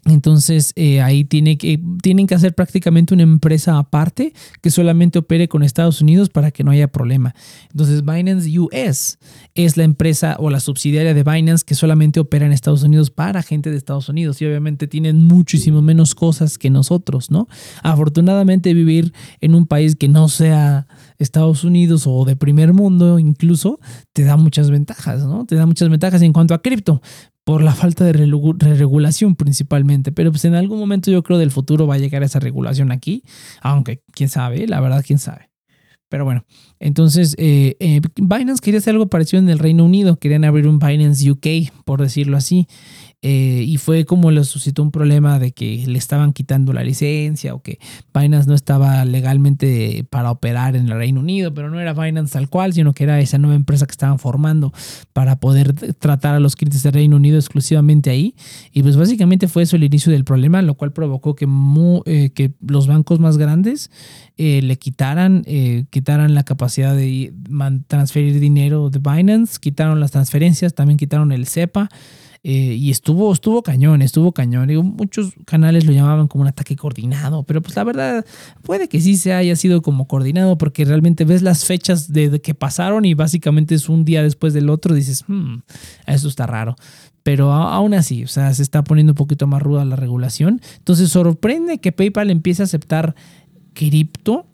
Entonces eh, ahí tiene que, tienen que hacer prácticamente una empresa aparte que solamente opere con Estados Unidos para que no haya problema. Entonces Binance US es la empresa o la subsidiaria de Binance que solamente opera en Estados Unidos para gente de Estados Unidos y obviamente tienen muchísimo menos cosas que nosotros, ¿no? Afortunadamente vivir en un país que no sea Estados Unidos o de primer mundo incluso te da muchas ventajas, ¿no? Te da muchas ventajas en cuanto a cripto por la falta de regulación principalmente, pero pues en algún momento yo creo del futuro va a llegar esa regulación aquí, aunque quién sabe, la verdad quién sabe. Pero bueno, entonces eh, eh, Binance quería hacer algo parecido en el Reino Unido, querían abrir un Binance UK, por decirlo así, eh, y fue como le suscitó un problema de que le estaban quitando la licencia o que Binance no estaba legalmente para operar en el Reino Unido, pero no era Binance tal cual, sino que era esa nueva empresa que estaban formando para poder tratar a los clientes del Reino Unido exclusivamente ahí. Y pues básicamente fue eso el inicio del problema, lo cual provocó que, eh, que los bancos más grandes eh, le quitaran, quitaran la capacidad de transferir dinero de Binance, quitaron las transferencias, también quitaron el CEPA. Eh, y estuvo, estuvo cañón, estuvo cañón. Digo, muchos canales lo llamaban como un ataque coordinado, pero pues la verdad puede que sí se haya sido como coordinado porque realmente ves las fechas de, que pasaron y básicamente es un día después del otro, dices, hmm, eso está raro. Pero aún así, o sea, se está poniendo un poquito más ruda la regulación. Entonces sorprende que PayPal empiece a aceptar cripto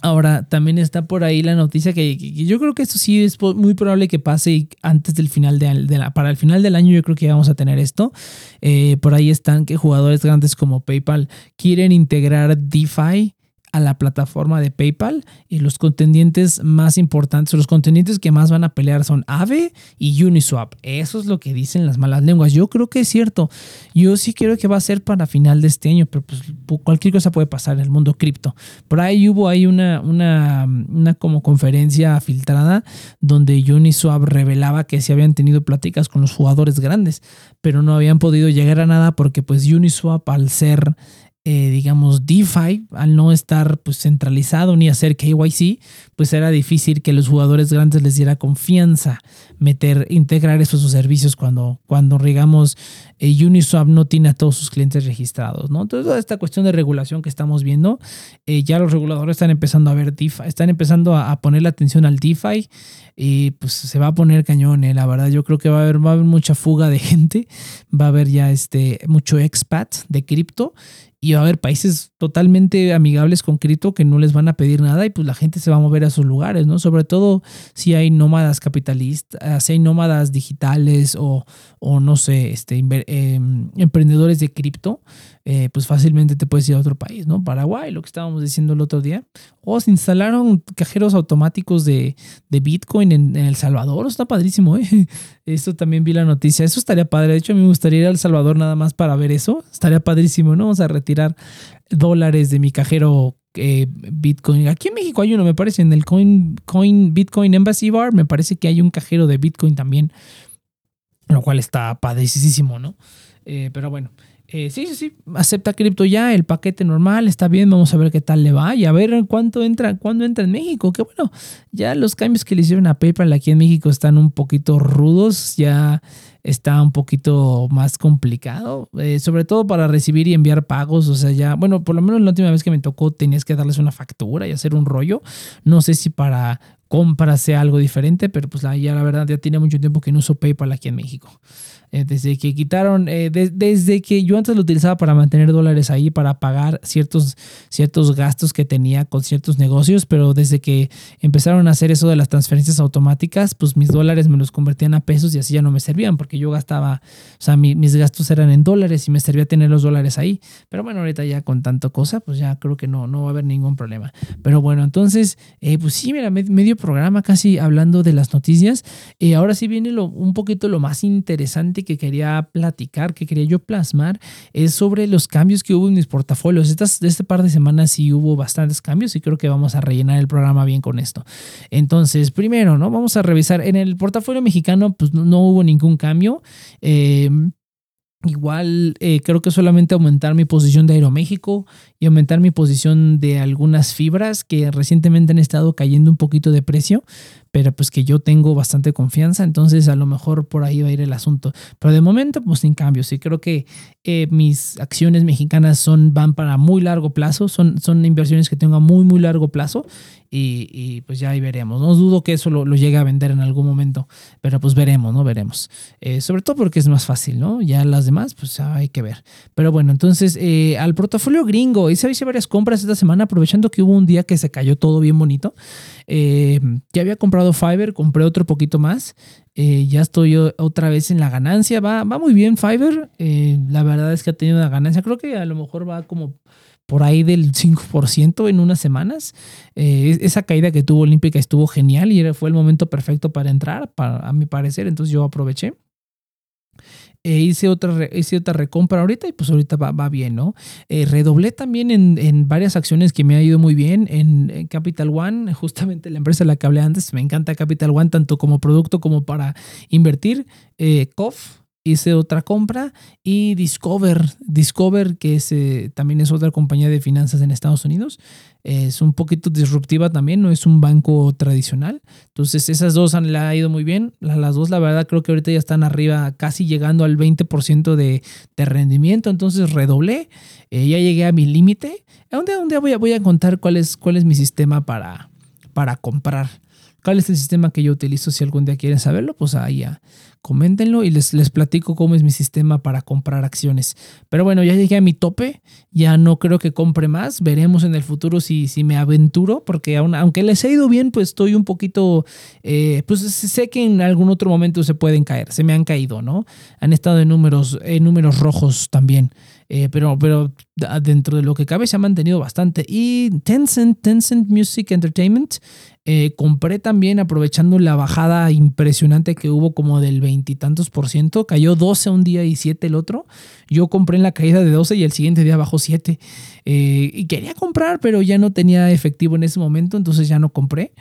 Ahora, también está por ahí la noticia que, yo creo que esto sí es muy probable que pase antes del final de, para el final del año yo creo que vamos a tener esto. Eh, por ahí están que jugadores grandes como PayPal quieren integrar DeFi a la plataforma de PayPal y los contendientes más importantes, los contendientes que más van a pelear son Aave y Uniswap. Eso es lo que dicen las malas lenguas. Yo creo que es cierto. Yo sí creo que va a ser para final de este año, pero pues cualquier cosa puede pasar en el mundo cripto. Por ahí hubo ahí una, una, una como conferencia filtrada donde Uniswap revelaba que se habían tenido pláticas con los jugadores grandes, pero no habían podido llegar a nada porque pues Uniswap al ser eh, digamos, DeFi, al no estar pues, centralizado ni hacer KYC, pues era difícil que los jugadores grandes les diera confianza meter, integrar esos servicios cuando, cuando digamos, eh, Uniswap no tiene a todos sus clientes registrados, ¿no? Entonces, toda esta cuestión de regulación que estamos viendo, eh, ya los reguladores están empezando a ver DeFi, están empezando a, poner la atención al DeFi y pues se va a poner cañón, la verdad, yo creo que va a haber, va a haber mucha fuga de gente, va a haber ya este, mucho expat de cripto y va a haber países totalmente amigables con cripto que no les van a pedir nada y pues la gente se va a mover a sus lugares, ¿no? Sobre todo si hay nómadas capitalistas, si hay nómadas digitales o, o no sé, este, em, emprendedores de cripto, eh, pues fácilmente te puedes ir a otro país, ¿no? Paraguay, lo que estábamos diciendo el otro día. O se instalaron cajeros automáticos de, Bitcoin en, El Salvador, está padrísimo, ¿eh? Esto también vi la noticia, eso estaría padre. De hecho, a mí me gustaría ir a El Salvador nada más para ver eso, estaría padrísimo, ¿no? Vamos a retirar dólares de mi cajero eh, Bitcoin. Aquí en México hay uno, me parece, en el Coin, Coin Bitcoin Embassy Bar, me parece que hay un cajero de Bitcoin también, lo cual está padrísimo, ¿no? Eh, pero bueno, eh, sí, sí, sí, acepta cripto ya, el paquete normal, está bien, vamos a ver qué tal le va y a ver cuánto entra, cuándo entra en México. Que bueno, ya los cambios que le hicieron a PayPal aquí en México están un poquito rudos, ya está un poquito más complicado, eh, sobre todo para recibir y enviar pagos. O sea, ya, bueno, por lo menos la última vez que me tocó tenías que darles una factura y hacer un rollo. No sé si para compras sea algo diferente, pero pues ya la verdad ya tiene mucho tiempo que no uso PayPal aquí en México. Eh, desde que quitaron, eh, desde que yo antes lo utilizaba para mantener dólares ahí, para pagar ciertos, ciertos gastos que tenía con ciertos negocios, pero desde que empezaron a hacer eso de las transferencias automáticas, pues mis dólares me los convertían a pesos y así ya no me servían, porque yo gastaba, o sea, mis gastos eran en dólares y me servía tener los dólares ahí. Pero bueno, ahorita ya con tanto cosa, pues ya creo que no, no va a haber ningún problema. Pero bueno, entonces, eh, pues sí, mira, medio programa casi hablando de las noticias. Eh, ahora sí viene lo, un poquito lo más interesante que quería platicar, que quería yo plasmar, es sobre los cambios que hubo en mis portafolios. Estas, de este par de semanas sí hubo bastantes cambios y creo que vamos a rellenar el programa bien con esto. Entonces, primero, ¿no? Vamos a revisar. En el portafolio mexicano, pues no hubo ningún cambio. Eh, igual eh, creo que solamente aumentar mi posición de Aeroméxico y aumentar mi posición de algunas fibras que recientemente han estado cayendo un poquito de precio, pero pues que yo tengo bastante confianza, entonces a lo mejor por ahí va a ir el asunto. Pero de momento, pues sin cambios. Y creo que eh, mis acciones mexicanas son, van para muy largo plazo, son, son inversiones que tengo a muy, muy largo plazo y, pues ya ahí veremos. No dudo que eso lo, llegue a vender en algún momento, pero pues veremos, ¿no? Veremos. Eh, sobre todo porque es más fácil, ¿no? Ya las demás, pues hay que ver. Pero bueno, entonces eh, al portafolio gringo, hice, hice varias compras esta semana aprovechando que hubo un día que se cayó todo bien bonito. Eh, ya había comprado Fiverr, compré otro poquito más. ya estoy otra vez en la ganancia. Va, va muy bien Fiverr. la verdad es que ha tenido una ganancia. Creo que a lo mejor va como por ahí del 5% en unas semanas. Eh, esa caída que tuvo Olímpica estuvo genial y fue el momento perfecto para entrar, para, a mi parecer, entonces yo aproveché. Eh, hice, otra, hice otra recompra ahorita y pues ahorita va, bien, ¿no? Eh, redoblé también en, varias acciones que me ha ido muy bien. En, Capital One, justamente la empresa de la que hablé antes, me encanta Capital One tanto como producto como para invertir. COF, hice otra compra y Discover, Discover que es, eh, también es otra compañía de finanzas en Estados Unidos, es un poquito disruptiva también, no es un banco tradicional. Entonces esas dos han, le ha ido muy bien. Las dos la verdad creo que ahorita ya están arriba, casi llegando al 20% de, de, rendimiento. Entonces redoblé, eh, ya llegué a mi límite. Un día, un día voy, a, voy a contar cuál es, cuál es mi sistema para, para comprar. ¿Cuál es el sistema que yo utilizo? Si algún día quieren saberlo, pues ahí ya coméntenlo y les, les platico cómo es mi sistema para comprar acciones. Pero bueno, ya llegué a mi tope, ya no creo que compre más, veremos en el futuro si, si me aventuro, porque aunque les he ido bien, pues estoy un poquito, eh, pues sé que en algún otro momento se pueden caer, se me han caído, ¿no? Han estado en números, en números rojos también. Eh, pero, pero dentro de lo que cabe se ha mantenido bastante. Y Tencent, Tencent Music Entertainment, eh, compré también aprovechando la bajada impresionante que hubo como del veintitantos por ciento. Cayó 12 un día y 7 el otro. Yo compré en la caída de 12 y el siguiente día bajó 7. Eh, y quería comprar, pero ya no tenía efectivo en ese momento, entonces ya no compré.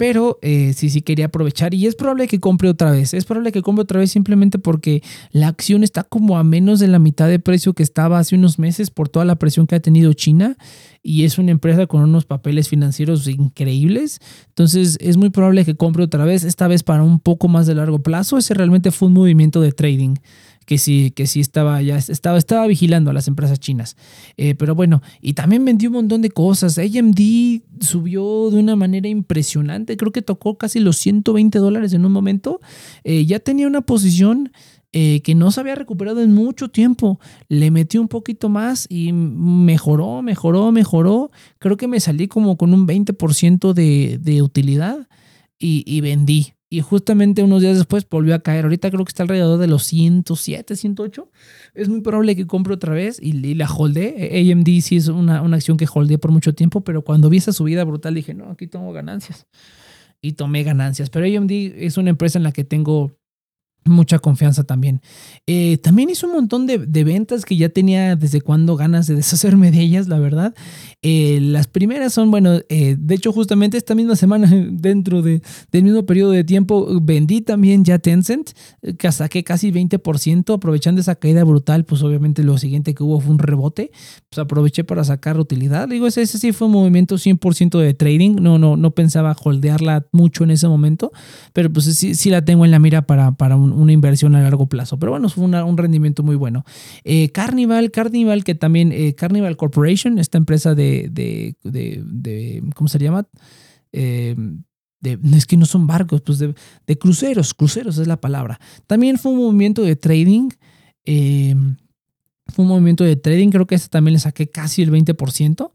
Pero eh, sí, sí quería aprovechar y es probable que compre otra vez. Es probable que compre otra vez simplemente porque la acción está como a menos de la mitad de precio que estaba hace unos meses por toda la presión que ha tenido China y es una empresa con unos papeles financieros increíbles. Entonces es muy probable que compre otra vez, esta vez para un poco más de largo plazo. Ese realmente fue un movimiento de trading que sí, que sí estaba ya estaba, estaba vigilando a las empresas chinas. Eh, pero bueno, y también vendió un montón de cosas. AMD subió de una manera impresionante. Creo que tocó casi los 120 dólares en un momento. Eh, ya tenía una posición eh, que no se había recuperado en mucho tiempo. Le metí un poquito más y mejoró, mejoró, mejoró. Creo que me salí como con un 20% de, de utilidad y vendí y justamente unos días después volvió a caer. Ahorita creo que está alrededor de los 107, 108. Es muy probable que compre otra vez y, la holdé. AMD sí es una, una acción que holdé por mucho tiempo, pero cuando vi esa subida brutal dije, no, aquí tomo ganancias. Y tomé ganancias. Pero AMD es una empresa en la que tengo mucha confianza también. Eh, también hizo un montón de, ventas que ya tenía desde cuando ganas de deshacerme de ellas, la verdad. Eh, las primeras son, bueno, eh, de hecho justamente esta misma semana, dentro de, del mismo periodo de tiempo, vendí también ya Tencent, que saqué casi 20%, aprovechando esa caída brutal, pues obviamente lo siguiente que hubo fue un rebote, pues aproveché para sacar utilidad. Digo, ese, ese sí fue un movimiento 100% de trading, no, no, no pensaba holdearla mucho en ese momento, pero pues sí, sí la tengo en la mira para, para un una inversión a largo plazo. Pero bueno, fue un rendimiento muy bueno. Eh, Carnival, Carnival, que también, eh, Carnival Corporation, esta empresa de, de, ¿cómo se llama? Eh, es que no son barcos, pues de, cruceros, cruceros es la palabra. También fue un movimiento de trading. fue un movimiento de trading, creo que este también le saqué casi el 20%.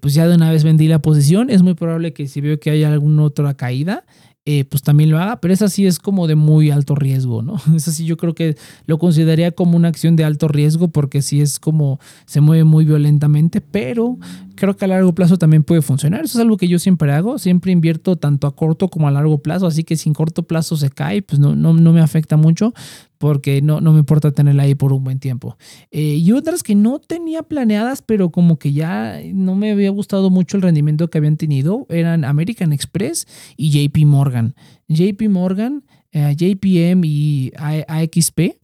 pues ya de una vez vendí la posición. Es muy probable que si veo que hay alguna otra caída, eh, pues también lo haga, pero esa sí es como de muy alto riesgo, ¿no? Esa sí yo creo que lo consideraría como una acción de alto riesgo porque sí es como se mueve muy violentamente, pero creo que a largo plazo también puede funcionar. Eso es algo que yo siempre hago, siempre invierto tanto a corto como a largo plazo, así que si en corto plazo se cae, pues no, no, no me afecta mucho porque no, no me importa tenerla ahí por un buen tiempo. Eh, y otras que no tenía planeadas, pero como que ya no me había gustado mucho el rendimiento que habían tenido, eran American Express y JP Morgan. JP Morgan, eh, JPM y AXP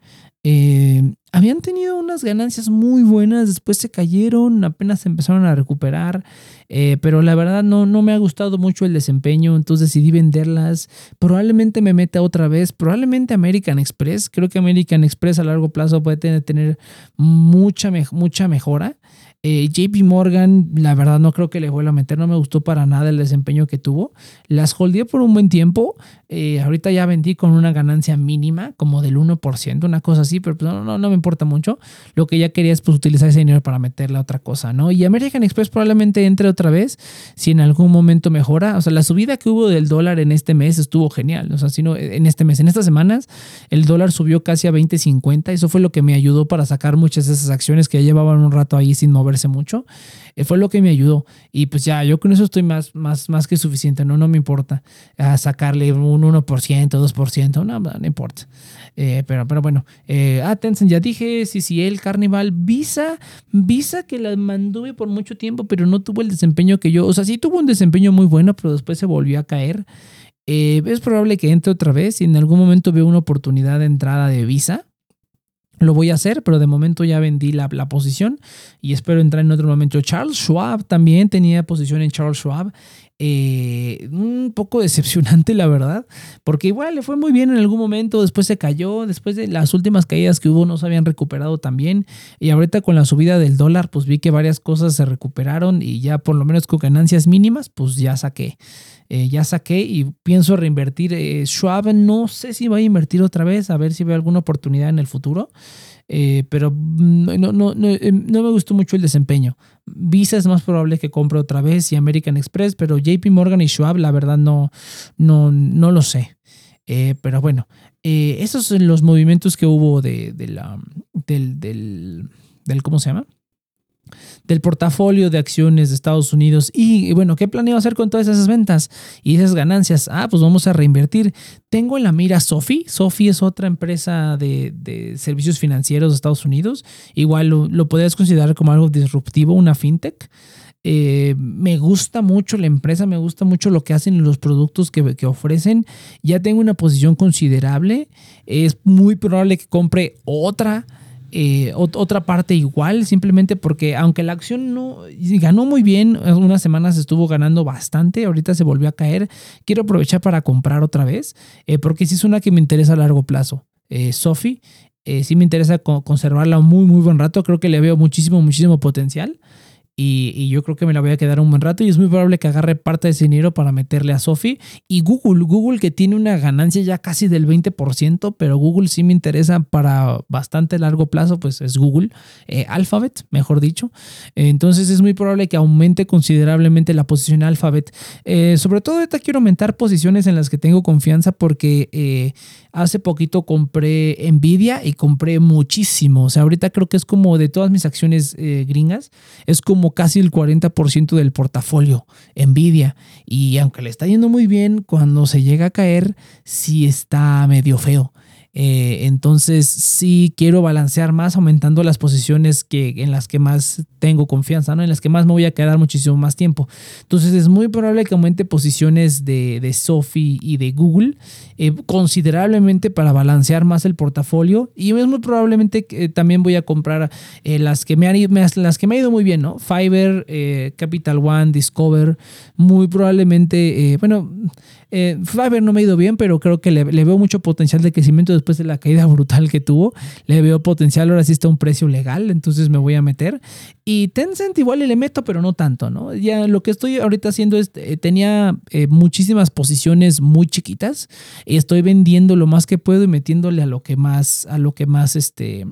eh, habían tenido unas ganancias muy buenas, después se cayeron, apenas empezaron a recuperar, eh, pero la verdad no, no me ha gustado mucho el desempeño, entonces decidí venderlas. Probablemente me meta otra vez, probablemente American Express, creo que American Express a largo plazo puede tener, tener mucha, mucha mejora. Eh, JP Morgan, la verdad no creo que le vuelva a meter, no me gustó para nada el desempeño que tuvo. Las holdeé por un buen tiempo, eh, ahorita ya vendí con una ganancia mínima, como del 1%, una cosa así, pero pues, no, no, no, me importa mucho. Lo que ya quería es pues, utilizar ese dinero para meterle a otra cosa, ¿no? Y American Express probablemente entre otra vez, si en algún momento mejora. O sea, la subida que hubo del dólar en este mes estuvo genial. O sea, si en este mes, en estas semanas, el dólar subió casi a 20.50. Eso fue lo que me ayudó para sacar muchas de esas acciones que ya llevaban un rato ahí sin mover mucho. Eh, fue lo que me ayudó. Y pues ya, yo con eso estoy más, más, más que suficiente, no, no me importa a sacarle un 1%, 2%, no, no importa. Eh, pero, pero bueno, eh, ah, ya dije, el Carnival, Visa, Visa que la mantuve por mucho tiempo, pero no tuvo el desempeño que yo, o sea, sí tuvo un desempeño muy bueno, pero después se volvió a caer. es probable que entre otra vez y en algún momento veo una oportunidad de entrada de Visa lo voy a hacer, pero de momento ya vendí la, posición y espero entrar en otro momento. Charles Schwab también tenía posición en Charles Schwab. Eh, un poco decepcionante, la verdad, porque igual le fue muy bien en algún momento, después se cayó, después de las últimas caídas que hubo no se habían recuperado también y ahorita con la subida del dólar, pues vi que varias cosas se recuperaron y ya por lo menos con ganancias mínimas, pues ya saqué. Eh, ya saqué y pienso reinvertir. Eh, Schwab no sé si va a invertir otra vez, a ver si veo alguna oportunidad en el futuro. Eh, pero mm, no, no, no, me gustó mucho el desempeño. Visa es más probable que compre otra vez y American Express, pero JP Morgan y Schwab, la verdad, no, no, no lo sé. pero bueno, esos son los movimientos que hubo de, de la, del, del, ¿cómo se llama? Del portafolio de acciones de Estados Unidos. Y bueno, ¿qué planeo hacer con todas esas ventas y esas ganancias? Ah, pues vamos a reinvertir. Tengo en la mira Sofi. Sofi es otra empresa de, servicios financieros de Estados Unidos. Igual lo, lo podrías considerar como algo disruptivo, una fintech. Eh, me gusta mucho la empresa, me gusta mucho lo que hacen los productos que, que, ofrecen. Ya tengo una posición considerable. Es muy probable que compre otra eh, otra parte igual, simplemente porque aunque la acción no ganó muy bien, unas semanas estuvo ganando bastante, ahorita se volvió a caer, quiero aprovechar para comprar otra vez, eh, porque sí es una que me interesa a largo plazo. Eh, Sophie, sí me interesa conservarla muy, muy buen rato, creo que le veo muchísimo, muchísimo potencial. Y, yo creo que me la voy a quedar un buen rato y es muy probable que agarre parte de ese dinero para meterle a Sophie. Y Google, Google que tiene una ganancia ya casi del 20%, pero Google sí me interesa para bastante largo plazo, pues es Google, eh, Alphabet, mejor dicho. entonces es muy probable que aumente considerablemente la posición Alphabet. Eh, sobre todo ahorita quiero aumentar posiciones en las que tengo confianza porque eh, hace poquito compré Nvidia y compré muchísimo. O sea, ahorita creo que es como de todas mis acciones gringas, es como casi el 40% del portafolio Nvidia. Y aunque le está yendo muy bien, cuando se llega a caer, sí está medio feo. Eh, entonces sí quiero balancear más aumentando las posiciones que, en las que más tengo confianza, ¿no? en las que más me voy a quedar muchísimo más tiempo. Entonces es muy probable que aumente posiciones de, de Sophie y de Google eh, considerablemente para balancear más el portafolio y es muy probablemente que también voy a comprar eh, las, que me han, las que me ha ido muy bien, ¿no? Fiverr, Capital One, Discover, muy probablemente, bueno, eh, no me ha ido bien, pero creo que le, veo mucho potencial de crecimiento después de la caída brutal que tuvo. Le veo potencial, ahora sí está un precio legal, entonces me voy a meter. Y Tencent igual le meto, pero no tanto, ¿no? Ya lo que estoy ahorita haciendo es, eh, tenía eh, muchísimas posiciones muy chiquitas y estoy vendiendo lo más que puedo y metiéndole a lo que más, a lo que más, este,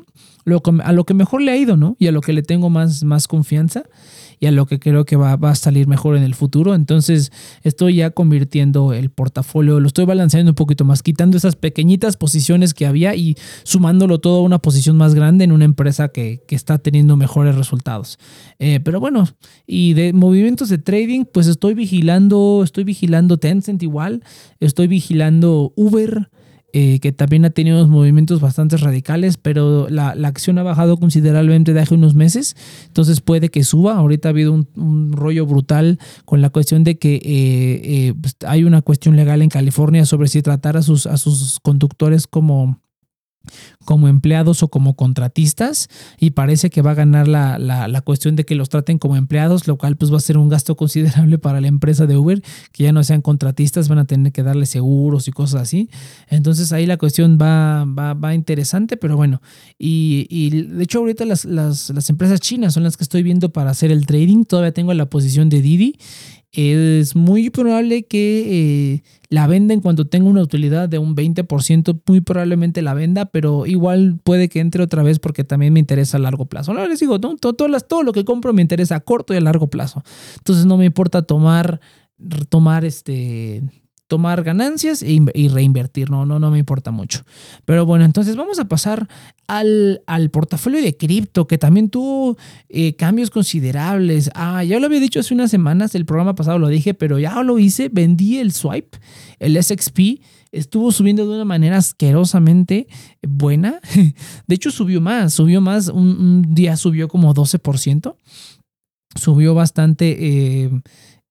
a lo que mejor le ha ido, ¿no? Y a lo que le tengo más, más confianza y a lo que creo que va, a salir mejor en el futuro. Entonces estoy ya convirtiendo el portafolio, lo estoy balanceando un poquito más, quitando esas pequeñitas posiciones que había y sumándolo todo a una posición más grande en una empresa que, está teniendo mejores resultados. Eh, pero bueno, y de movimientos de trading, pues estoy vigilando, estoy vigilando Tencent igual, estoy vigilando Uber. Eh, que también ha tenido unos movimientos bastante radicales, pero la, acción ha bajado considerablemente de hace unos meses, entonces puede que suba. Ahorita ha habido un, rollo brutal con la cuestión de que eh, eh, pues, hay una cuestión legal en California sobre si tratar a sus, a sus conductores como como empleados o como contratistas y parece que va a ganar la, la, cuestión de que los traten como empleados, lo cual pues va a ser un gasto considerable para la empresa de Uber, que ya no sean contratistas, van a tener que darle seguros y cosas así. Entonces ahí la cuestión va, va, va interesante, pero bueno, y, y, de hecho ahorita las, las, las empresas chinas son las que estoy viendo para hacer el trading, todavía tengo la posición de Didi es muy probable que eh, la venda en cuanto tenga una utilidad de un 20%, muy probablemente la venda, pero igual puede que entre otra vez porque también me interesa a largo plazo. Ahora les digo, todo, todo, lo que compro me interesa a corto y a largo plazo. Entonces no me importa tomar, tomar este tomar ganancias e y reinvertir, no, no, no me importa mucho. Pero bueno, entonces vamos a pasar al, al portafolio de cripto, que también tuvo eh, cambios considerables. Ah, ya lo había dicho hace unas semanas, el programa pasado lo dije, pero ya lo hice, vendí el swipe, el SXP, estuvo subiendo de una manera asquerosamente buena. De hecho, subió más, subió más, un, día subió como 12%, subió bastante eh,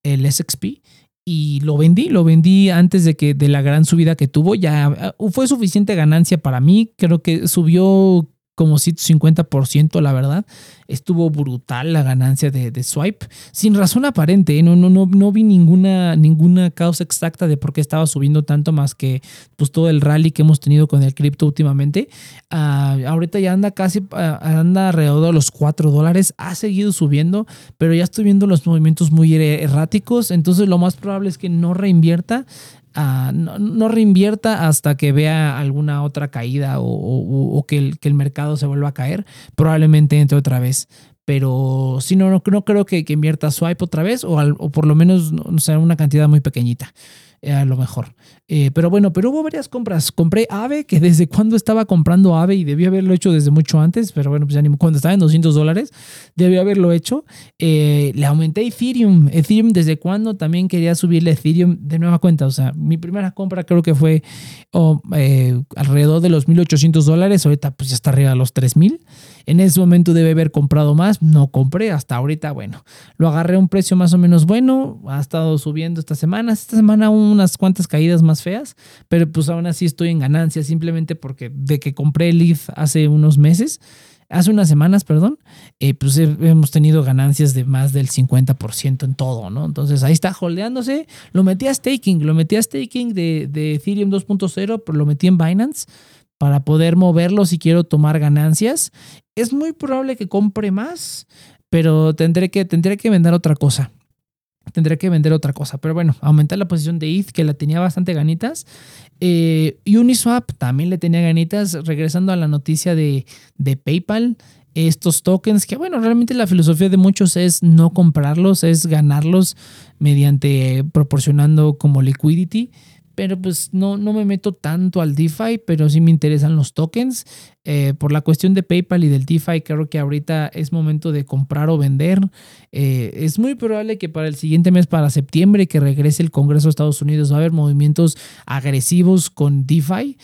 el SXP y lo vendí, lo vendí antes de que de la gran subida que tuvo, ya uh, fue suficiente ganancia para mí, creo que subió como 150%, la verdad. Estuvo brutal la ganancia de, Swipe, sin razón aparente. ¿eh? No, no, no, no vi ninguna, ninguna causa exacta de por qué estaba subiendo tanto más que pues, todo el rally que hemos tenido con el cripto últimamente. Ah, ahorita ya anda casi, ah, anda alrededor de los 4 dólares. Ha seguido subiendo, pero ya estoy viendo los movimientos muy erráticos. Entonces lo más probable es que no reinvierta no, reinvierta hasta que vea alguna otra caída o, que, el, que, el, mercado se vuelva a caer, probablemente entre otra vez. Pero si no, no, creo que, invierta swipe otra vez o, o por lo menos no sea una cantidad muy pequeñita a lo mejor. Eh, pero bueno, pero hubo varias compras. Compré AVE, que desde cuando estaba comprando AVE y debía haberlo hecho desde mucho antes, pero bueno, pues ya ni cuando estaba en 200 dólares, debía haberlo hecho. Eh, le aumenté Ethereum. Ethereum, desde cuando también quería subirle Ethereum de nueva cuenta. O sea, mi primera compra creo que fue oh, eh, alrededor de los 1800 dólares. Ahorita pues ya está arriba de los 3000. En ese momento debe haber comprado más, no compré hasta ahorita, bueno, lo agarré a un precio más o menos bueno, ha estado subiendo estas semanas, esta semana unas cuantas caídas más feas, pero pues aún así estoy en ganancia simplemente porque de que compré el ETH hace unos meses, hace unas semanas, perdón, eh, pues hemos tenido ganancias de más del 50% en todo, ¿no? Entonces ahí está holdeándose. Lo metí a staking, lo metí a staking de, de Ethereum 2.0, pero lo metí en Binance para poder moverlo si quiero tomar ganancias. Es muy probable que compre más, pero tendré que, tendré que vender otra cosa. Tendré que vender otra cosa. Pero bueno, aumentar la posición de ETH, que la tenía bastante ganitas. Eh, Uniswap también le tenía ganitas. Regresando a la noticia de, de PayPal estos tokens, que bueno, realmente la filosofía de muchos es no comprarlos, es ganarlos mediante proporcionando como liquidity pero pues no, no me meto tanto al DeFi, pero sí me interesan los tokens. Eh, por la cuestión de PayPal y del DeFi, creo que ahorita es momento de comprar o vender. Eh, es muy probable que para el siguiente mes, para septiembre, que regrese el Congreso de Estados Unidos, va a haber movimientos agresivos con DeFi,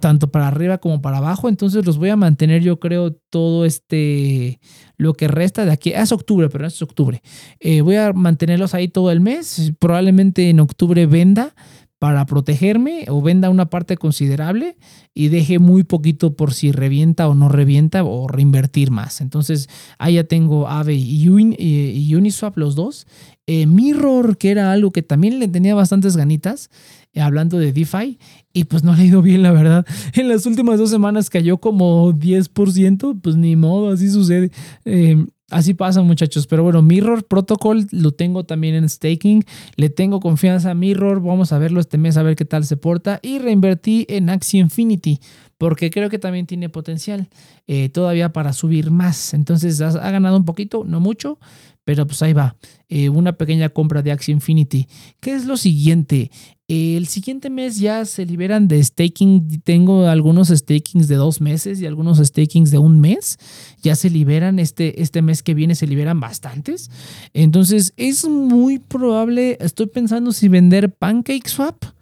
tanto para arriba como para abajo. Entonces los voy a mantener, yo creo, todo este, lo que resta de aquí. Es octubre, pero es octubre. Eh, voy a mantenerlos ahí todo el mes. Probablemente en octubre venda para protegerme o venda una parte considerable y deje muy poquito por si revienta o no revienta o reinvertir más. Entonces ahí ya tengo Aave y, Uniswap los dos. Eh, Mirror, que era algo que también le tenía bastantes ganitas, eh, hablando de DeFi, y pues no le ha ido bien, la verdad. En las últimas dos semanas cayó como 10%, pues ni modo, así sucede. Eh, Así pasa, muchachos. Pero bueno, Mirror Protocol lo tengo también en staking. Le tengo confianza a Mirror. Vamos a verlo este mes, a ver qué tal se porta. Y reinvertí en Axie Infinity, porque creo que también tiene potencial eh, todavía para subir más. Entonces ha ganado un poquito, no mucho, pero pues ahí va. Eh, una pequeña compra de Axie Infinity. ¿Qué es lo siguiente? el siguiente mes ya se liberan de staking. Tengo algunos stakings de dos meses y algunos stakings de un mes. Ya se liberan. Este, este mes que viene se liberan bastantes. Entonces es muy probable. Estoy pensando si vender PancakeSwap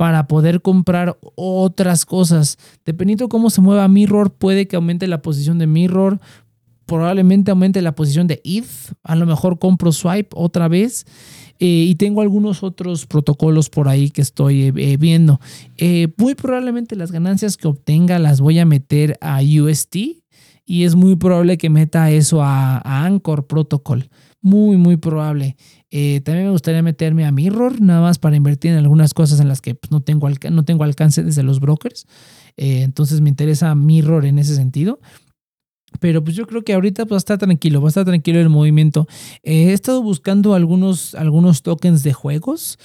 para poder comprar otras cosas. Dependiendo cómo se mueva Mirror, puede que aumente la posición de Mirror, probablemente aumente la posición de ETH, a lo mejor compro Swipe otra vez. Eh, y tengo algunos otros protocolos por ahí que estoy eh, eh, viendo. muy probablemente las ganancias que obtenga las voy a meter a UST y es muy probable que meta eso a, Anchor Protocol. Muy, muy probable. también me gustaría meterme a Mirror, nada más para invertir en algunas cosas en las que pues, no, tengo no tengo alcance desde los brokers. entonces me interesa Mirror en ese sentido. Pero pues yo creo que ahorita pues está tranquilo, va a estar tranquilo el movimiento. he estado buscando algunos, algunos tokens de juegos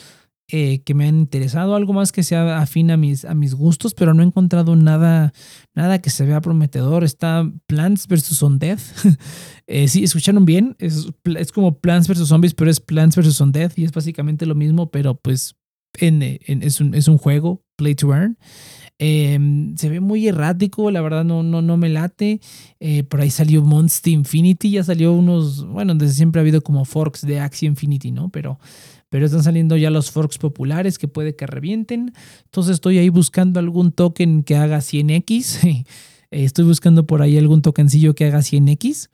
eh, que me han interesado, algo más que sea afín a mis, a mis gustos, pero no he encontrado nada, nada que se vea prometedor. Está Plants vs. Undead. eh, sí, escucharon bien, es, es, como Plants vs. Zombies, pero es Plants vs. Undead y es básicamente lo mismo, pero pues en, es, un, es un juego, play to earn. Em, se ve muy errático, la verdad no, no, no me late. Eh, por ahí salió Monster Infinity, ya salió unos, bueno, desde siempre ha habido como forks de Axie Infinity, ¿no? Pero, pero están saliendo ya los forks populares que puede que revienten. Entonces estoy ahí buscando algún token que haga 100x. estoy buscando por ahí algún tokencillo que haga 100x.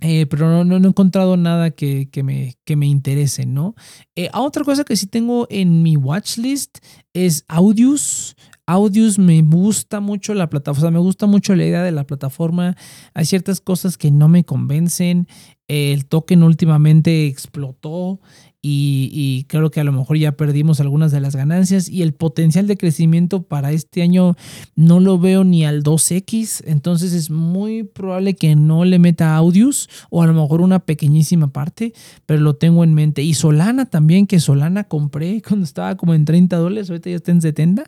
Eh, pero no, no, he encontrado nada que, que, me, que me interese, ¿no? Eh, otra cosa que sí tengo en mi watchlist es Audius. Audius me gusta mucho la plataforma, me gusta mucho la idea de la plataforma. Hay ciertas cosas que no me convencen. El token últimamente explotó y, creo que a lo mejor ya perdimos algunas de las ganancias y el potencial de crecimiento para este año no lo veo ni al 2X, entonces es muy probable que no le meta Audius o a lo mejor una pequeñísima parte, pero lo tengo en mente. Y Solana también, que Solana compré cuando estaba como en 30 dólares, ahorita ya está en 70,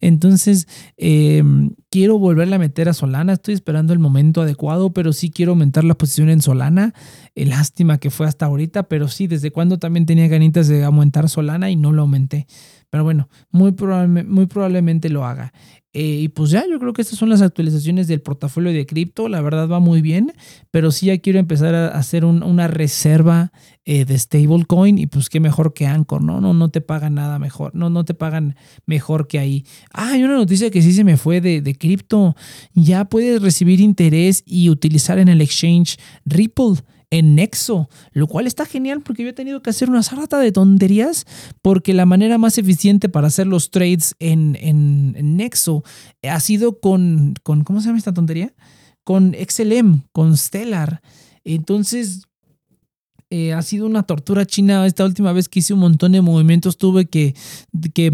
entonces em, quiero volverle a meter a Solana, estoy esperando el momento adecuado, pero sí quiero aumentar la posición en Solana. Eh, lástima que fue hasta ahorita, pero sí, desde cuando también tenía ganitas de aumentar Solana y no lo aumenté. Pero bueno, muy, probablemente lo haga. Eh, y pues ya, yo creo que estas son las actualizaciones del portafolio de cripto. La verdad va muy bien, pero sí ya quiero empezar a hacer una reserva eh, de stablecoin y pues qué mejor que Anchor, ¿no? No, no te pagan nada mejor, no, no te pagan mejor que ahí. Ah, hay una noticia que sí se me fue de, de cripto. Ya puedes recibir interés y utilizar en el exchange Ripple en Nexo, lo cual está genial porque yo he tenido que hacer una sarata de tonterías porque la manera más eficiente para hacer los trades en, en, Nexo ha sido con, con, ¿cómo se llama esta tontería? Con XLM, con Stellar. Entonces, eh, ha sido una tortura china. Esta última vez que hice un montón de movimientos tuve que, que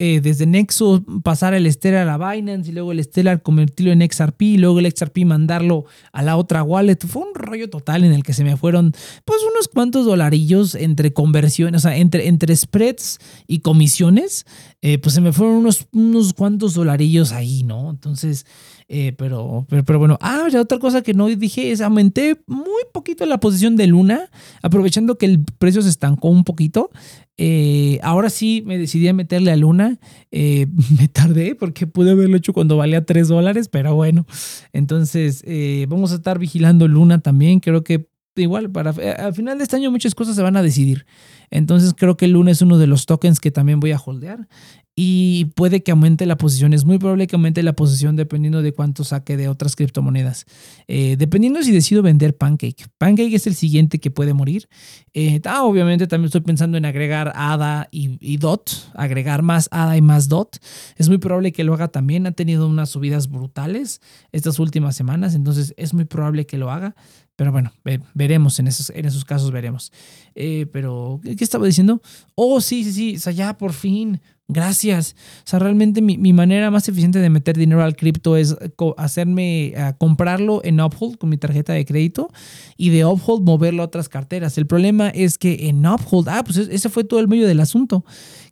eh, desde Nexo pasar el Stellar a Binance y luego el Stellar convertirlo en XRP y luego el XRP mandarlo a la otra wallet. Fue un rollo total en el que se me fueron pues unos cuantos dolarillos entre conversiones, o sea, entre, entre spreads y comisiones, eh, pues se me fueron unos, unos cuantos dolarillos ahí, ¿no? Entonces... Eh, pero, pero, bueno, ah, otra cosa que no dije es aumenté muy poquito la posición de Luna, aprovechando que el precio se estancó un poquito. Eh, ahora sí me decidí a meterle a Luna. Eh, me tardé porque pude haberlo hecho cuando valía 3 dólares, pero bueno. Entonces, vamos a estar vigilando Luna también. Creo que igual, para al final de este año muchas cosas se van a decidir. Entonces creo que Luna es uno de los tokens que también voy a holdear y puede que aumente la posición. Es muy probable que aumente la posición dependiendo de cuánto saque de otras criptomonedas. Eh, dependiendo si decido vender Pancake. Pancake es el siguiente que puede morir. Eh, ah, obviamente también estoy pensando en agregar ADA y, DOT, agregar más ADA y más DOT. Es muy probable que lo haga también. Ha tenido unas subidas brutales estas últimas semanas, entonces es muy probable que lo haga. Pero bueno, veremos en esos, en esos casos, veremos. Eh, pero, ¿qué estaba diciendo? Oh, sí, sí, sí, o sea, ya por fin, Gracias. O sea, realmente mi, manera más eficiente de meter dinero al cripto es hacerme comprarlo en Uphold con mi tarjeta de crédito y de Uphold moverlo a otras carteras. El problema es que en Uphold, ah, pues ese fue todo el medio del asunto,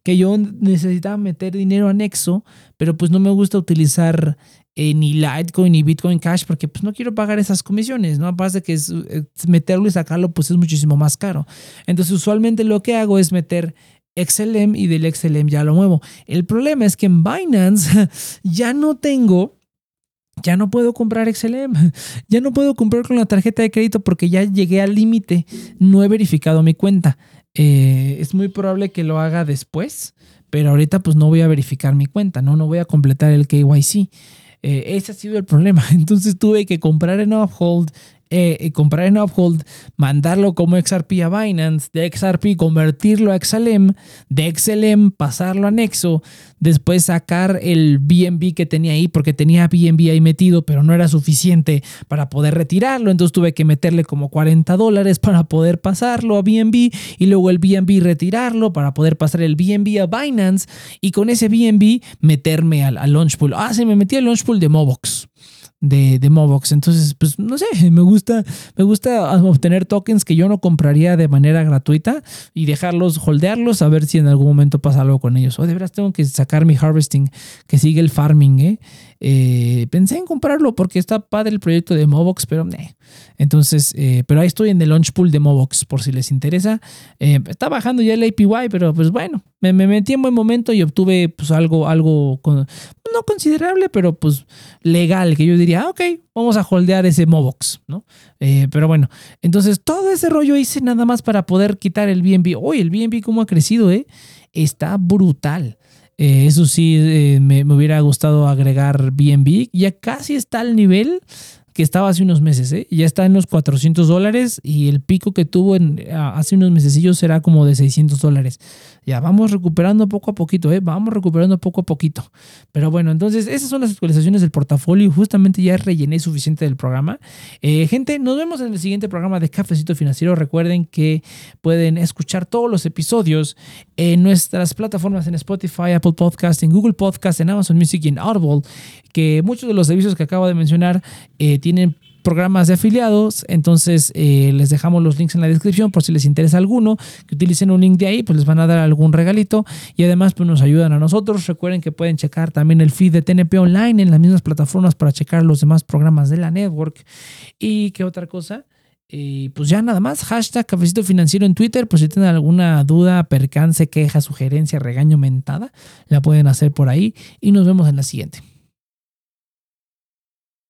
que yo necesitaba meter dinero anexo, pero pues no me gusta utilizar eh, ni Litecoin ni Bitcoin Cash porque pues no quiero pagar esas comisiones, ¿no? Aparte de que eh, meterlo y sacarlo pues es muchísimo más caro. Entonces usualmente lo que hago es meter XLM y del XLM ya lo muevo. El problema es que en Binance ya no tengo ya no puedo comprar XLM, ya no puedo comprar con la tarjeta de crédito porque ya llegué al límite, no he verificado mi cuenta. Eh, es muy probable que lo haga después, pero ahorita pues no voy a verificar mi cuenta, no, no voy a completar el KYC. Eh, ese ha sido el problema. Entonces tuve que comprar en Uphold eh, comprar en Uphold, mandarlo como XRP a Binance, de XRP convertirlo a XLM, de XLM pasarlo a Nexo, después sacar el BNB que tenía ahí, porque tenía BNB ahí metido, pero no era suficiente para poder retirarlo, entonces tuve que meterle como 40 dólares para poder pasarlo a BNB y luego el BNB retirarlo para poder pasar el BNB a Binance y con ese BNB meterme al, al Launchpool. Ah, se me metí al Launchpool de Mobox de, de Mobox. Entonces, pues no sé, me gusta, me gusta obtener tokens que yo no compraría de manera gratuita y dejarlos, holdearlos, a ver si en algún momento pasa algo con ellos. O de veras tengo que sacar mi harvesting, que sigue el farming, ¿eh? Eh, pensé en comprarlo porque está padre el proyecto de Mobox, pero entonces, eh, pero ahí estoy en el launch pool de Mobox por si les interesa. Eh, está bajando ya el APY, pero pues bueno, me, metí en buen momento y obtuve pues algo, algo no considerable, pero pues legal, que yo diría, ah, ok, vamos a holdear ese Mobox, ¿no? pero bueno, entonces todo ese rollo hice nada más para poder quitar el BNB. Oye, el BNB cómo ha crecido, ¿eh? Está brutal. Eh, eso sí, eh, me, me, hubiera gustado agregar BNB. Ya casi está al nivel que estaba hace unos meses, ¿eh? ya está en los 400 dólares y el pico que tuvo en, hace unos mesecillos será como de 600 dólares. Ya vamos recuperando poco a poquito, ¿eh? vamos recuperando poco a poquito. Pero bueno, entonces esas son las actualizaciones del portafolio. Justamente ya rellené suficiente del programa. Eh, gente, nos vemos en el siguiente programa de Cafecito Financiero. Recuerden que pueden escuchar todos los episodios en nuestras plataformas en Spotify, Apple Podcast, en Google Podcast, en Amazon Music y en Audible. Que muchos de los servicios que acabo de mencionar eh, tienen programas de afiliados, entonces eh, les dejamos los links en la descripción por si les interesa alguno, que utilicen un link de ahí, pues les van a dar algún regalito y además pues nos ayudan a nosotros. Recuerden que pueden checar también el feed de TNP Online en las mismas plataformas para checar los demás programas de la network. ¿Y qué otra cosa? Y pues ya nada más, hashtag cafecito financiero en Twitter, por si tienen alguna duda, percance, queja, sugerencia, regaño, mentada, la pueden hacer por ahí y nos vemos en la siguiente.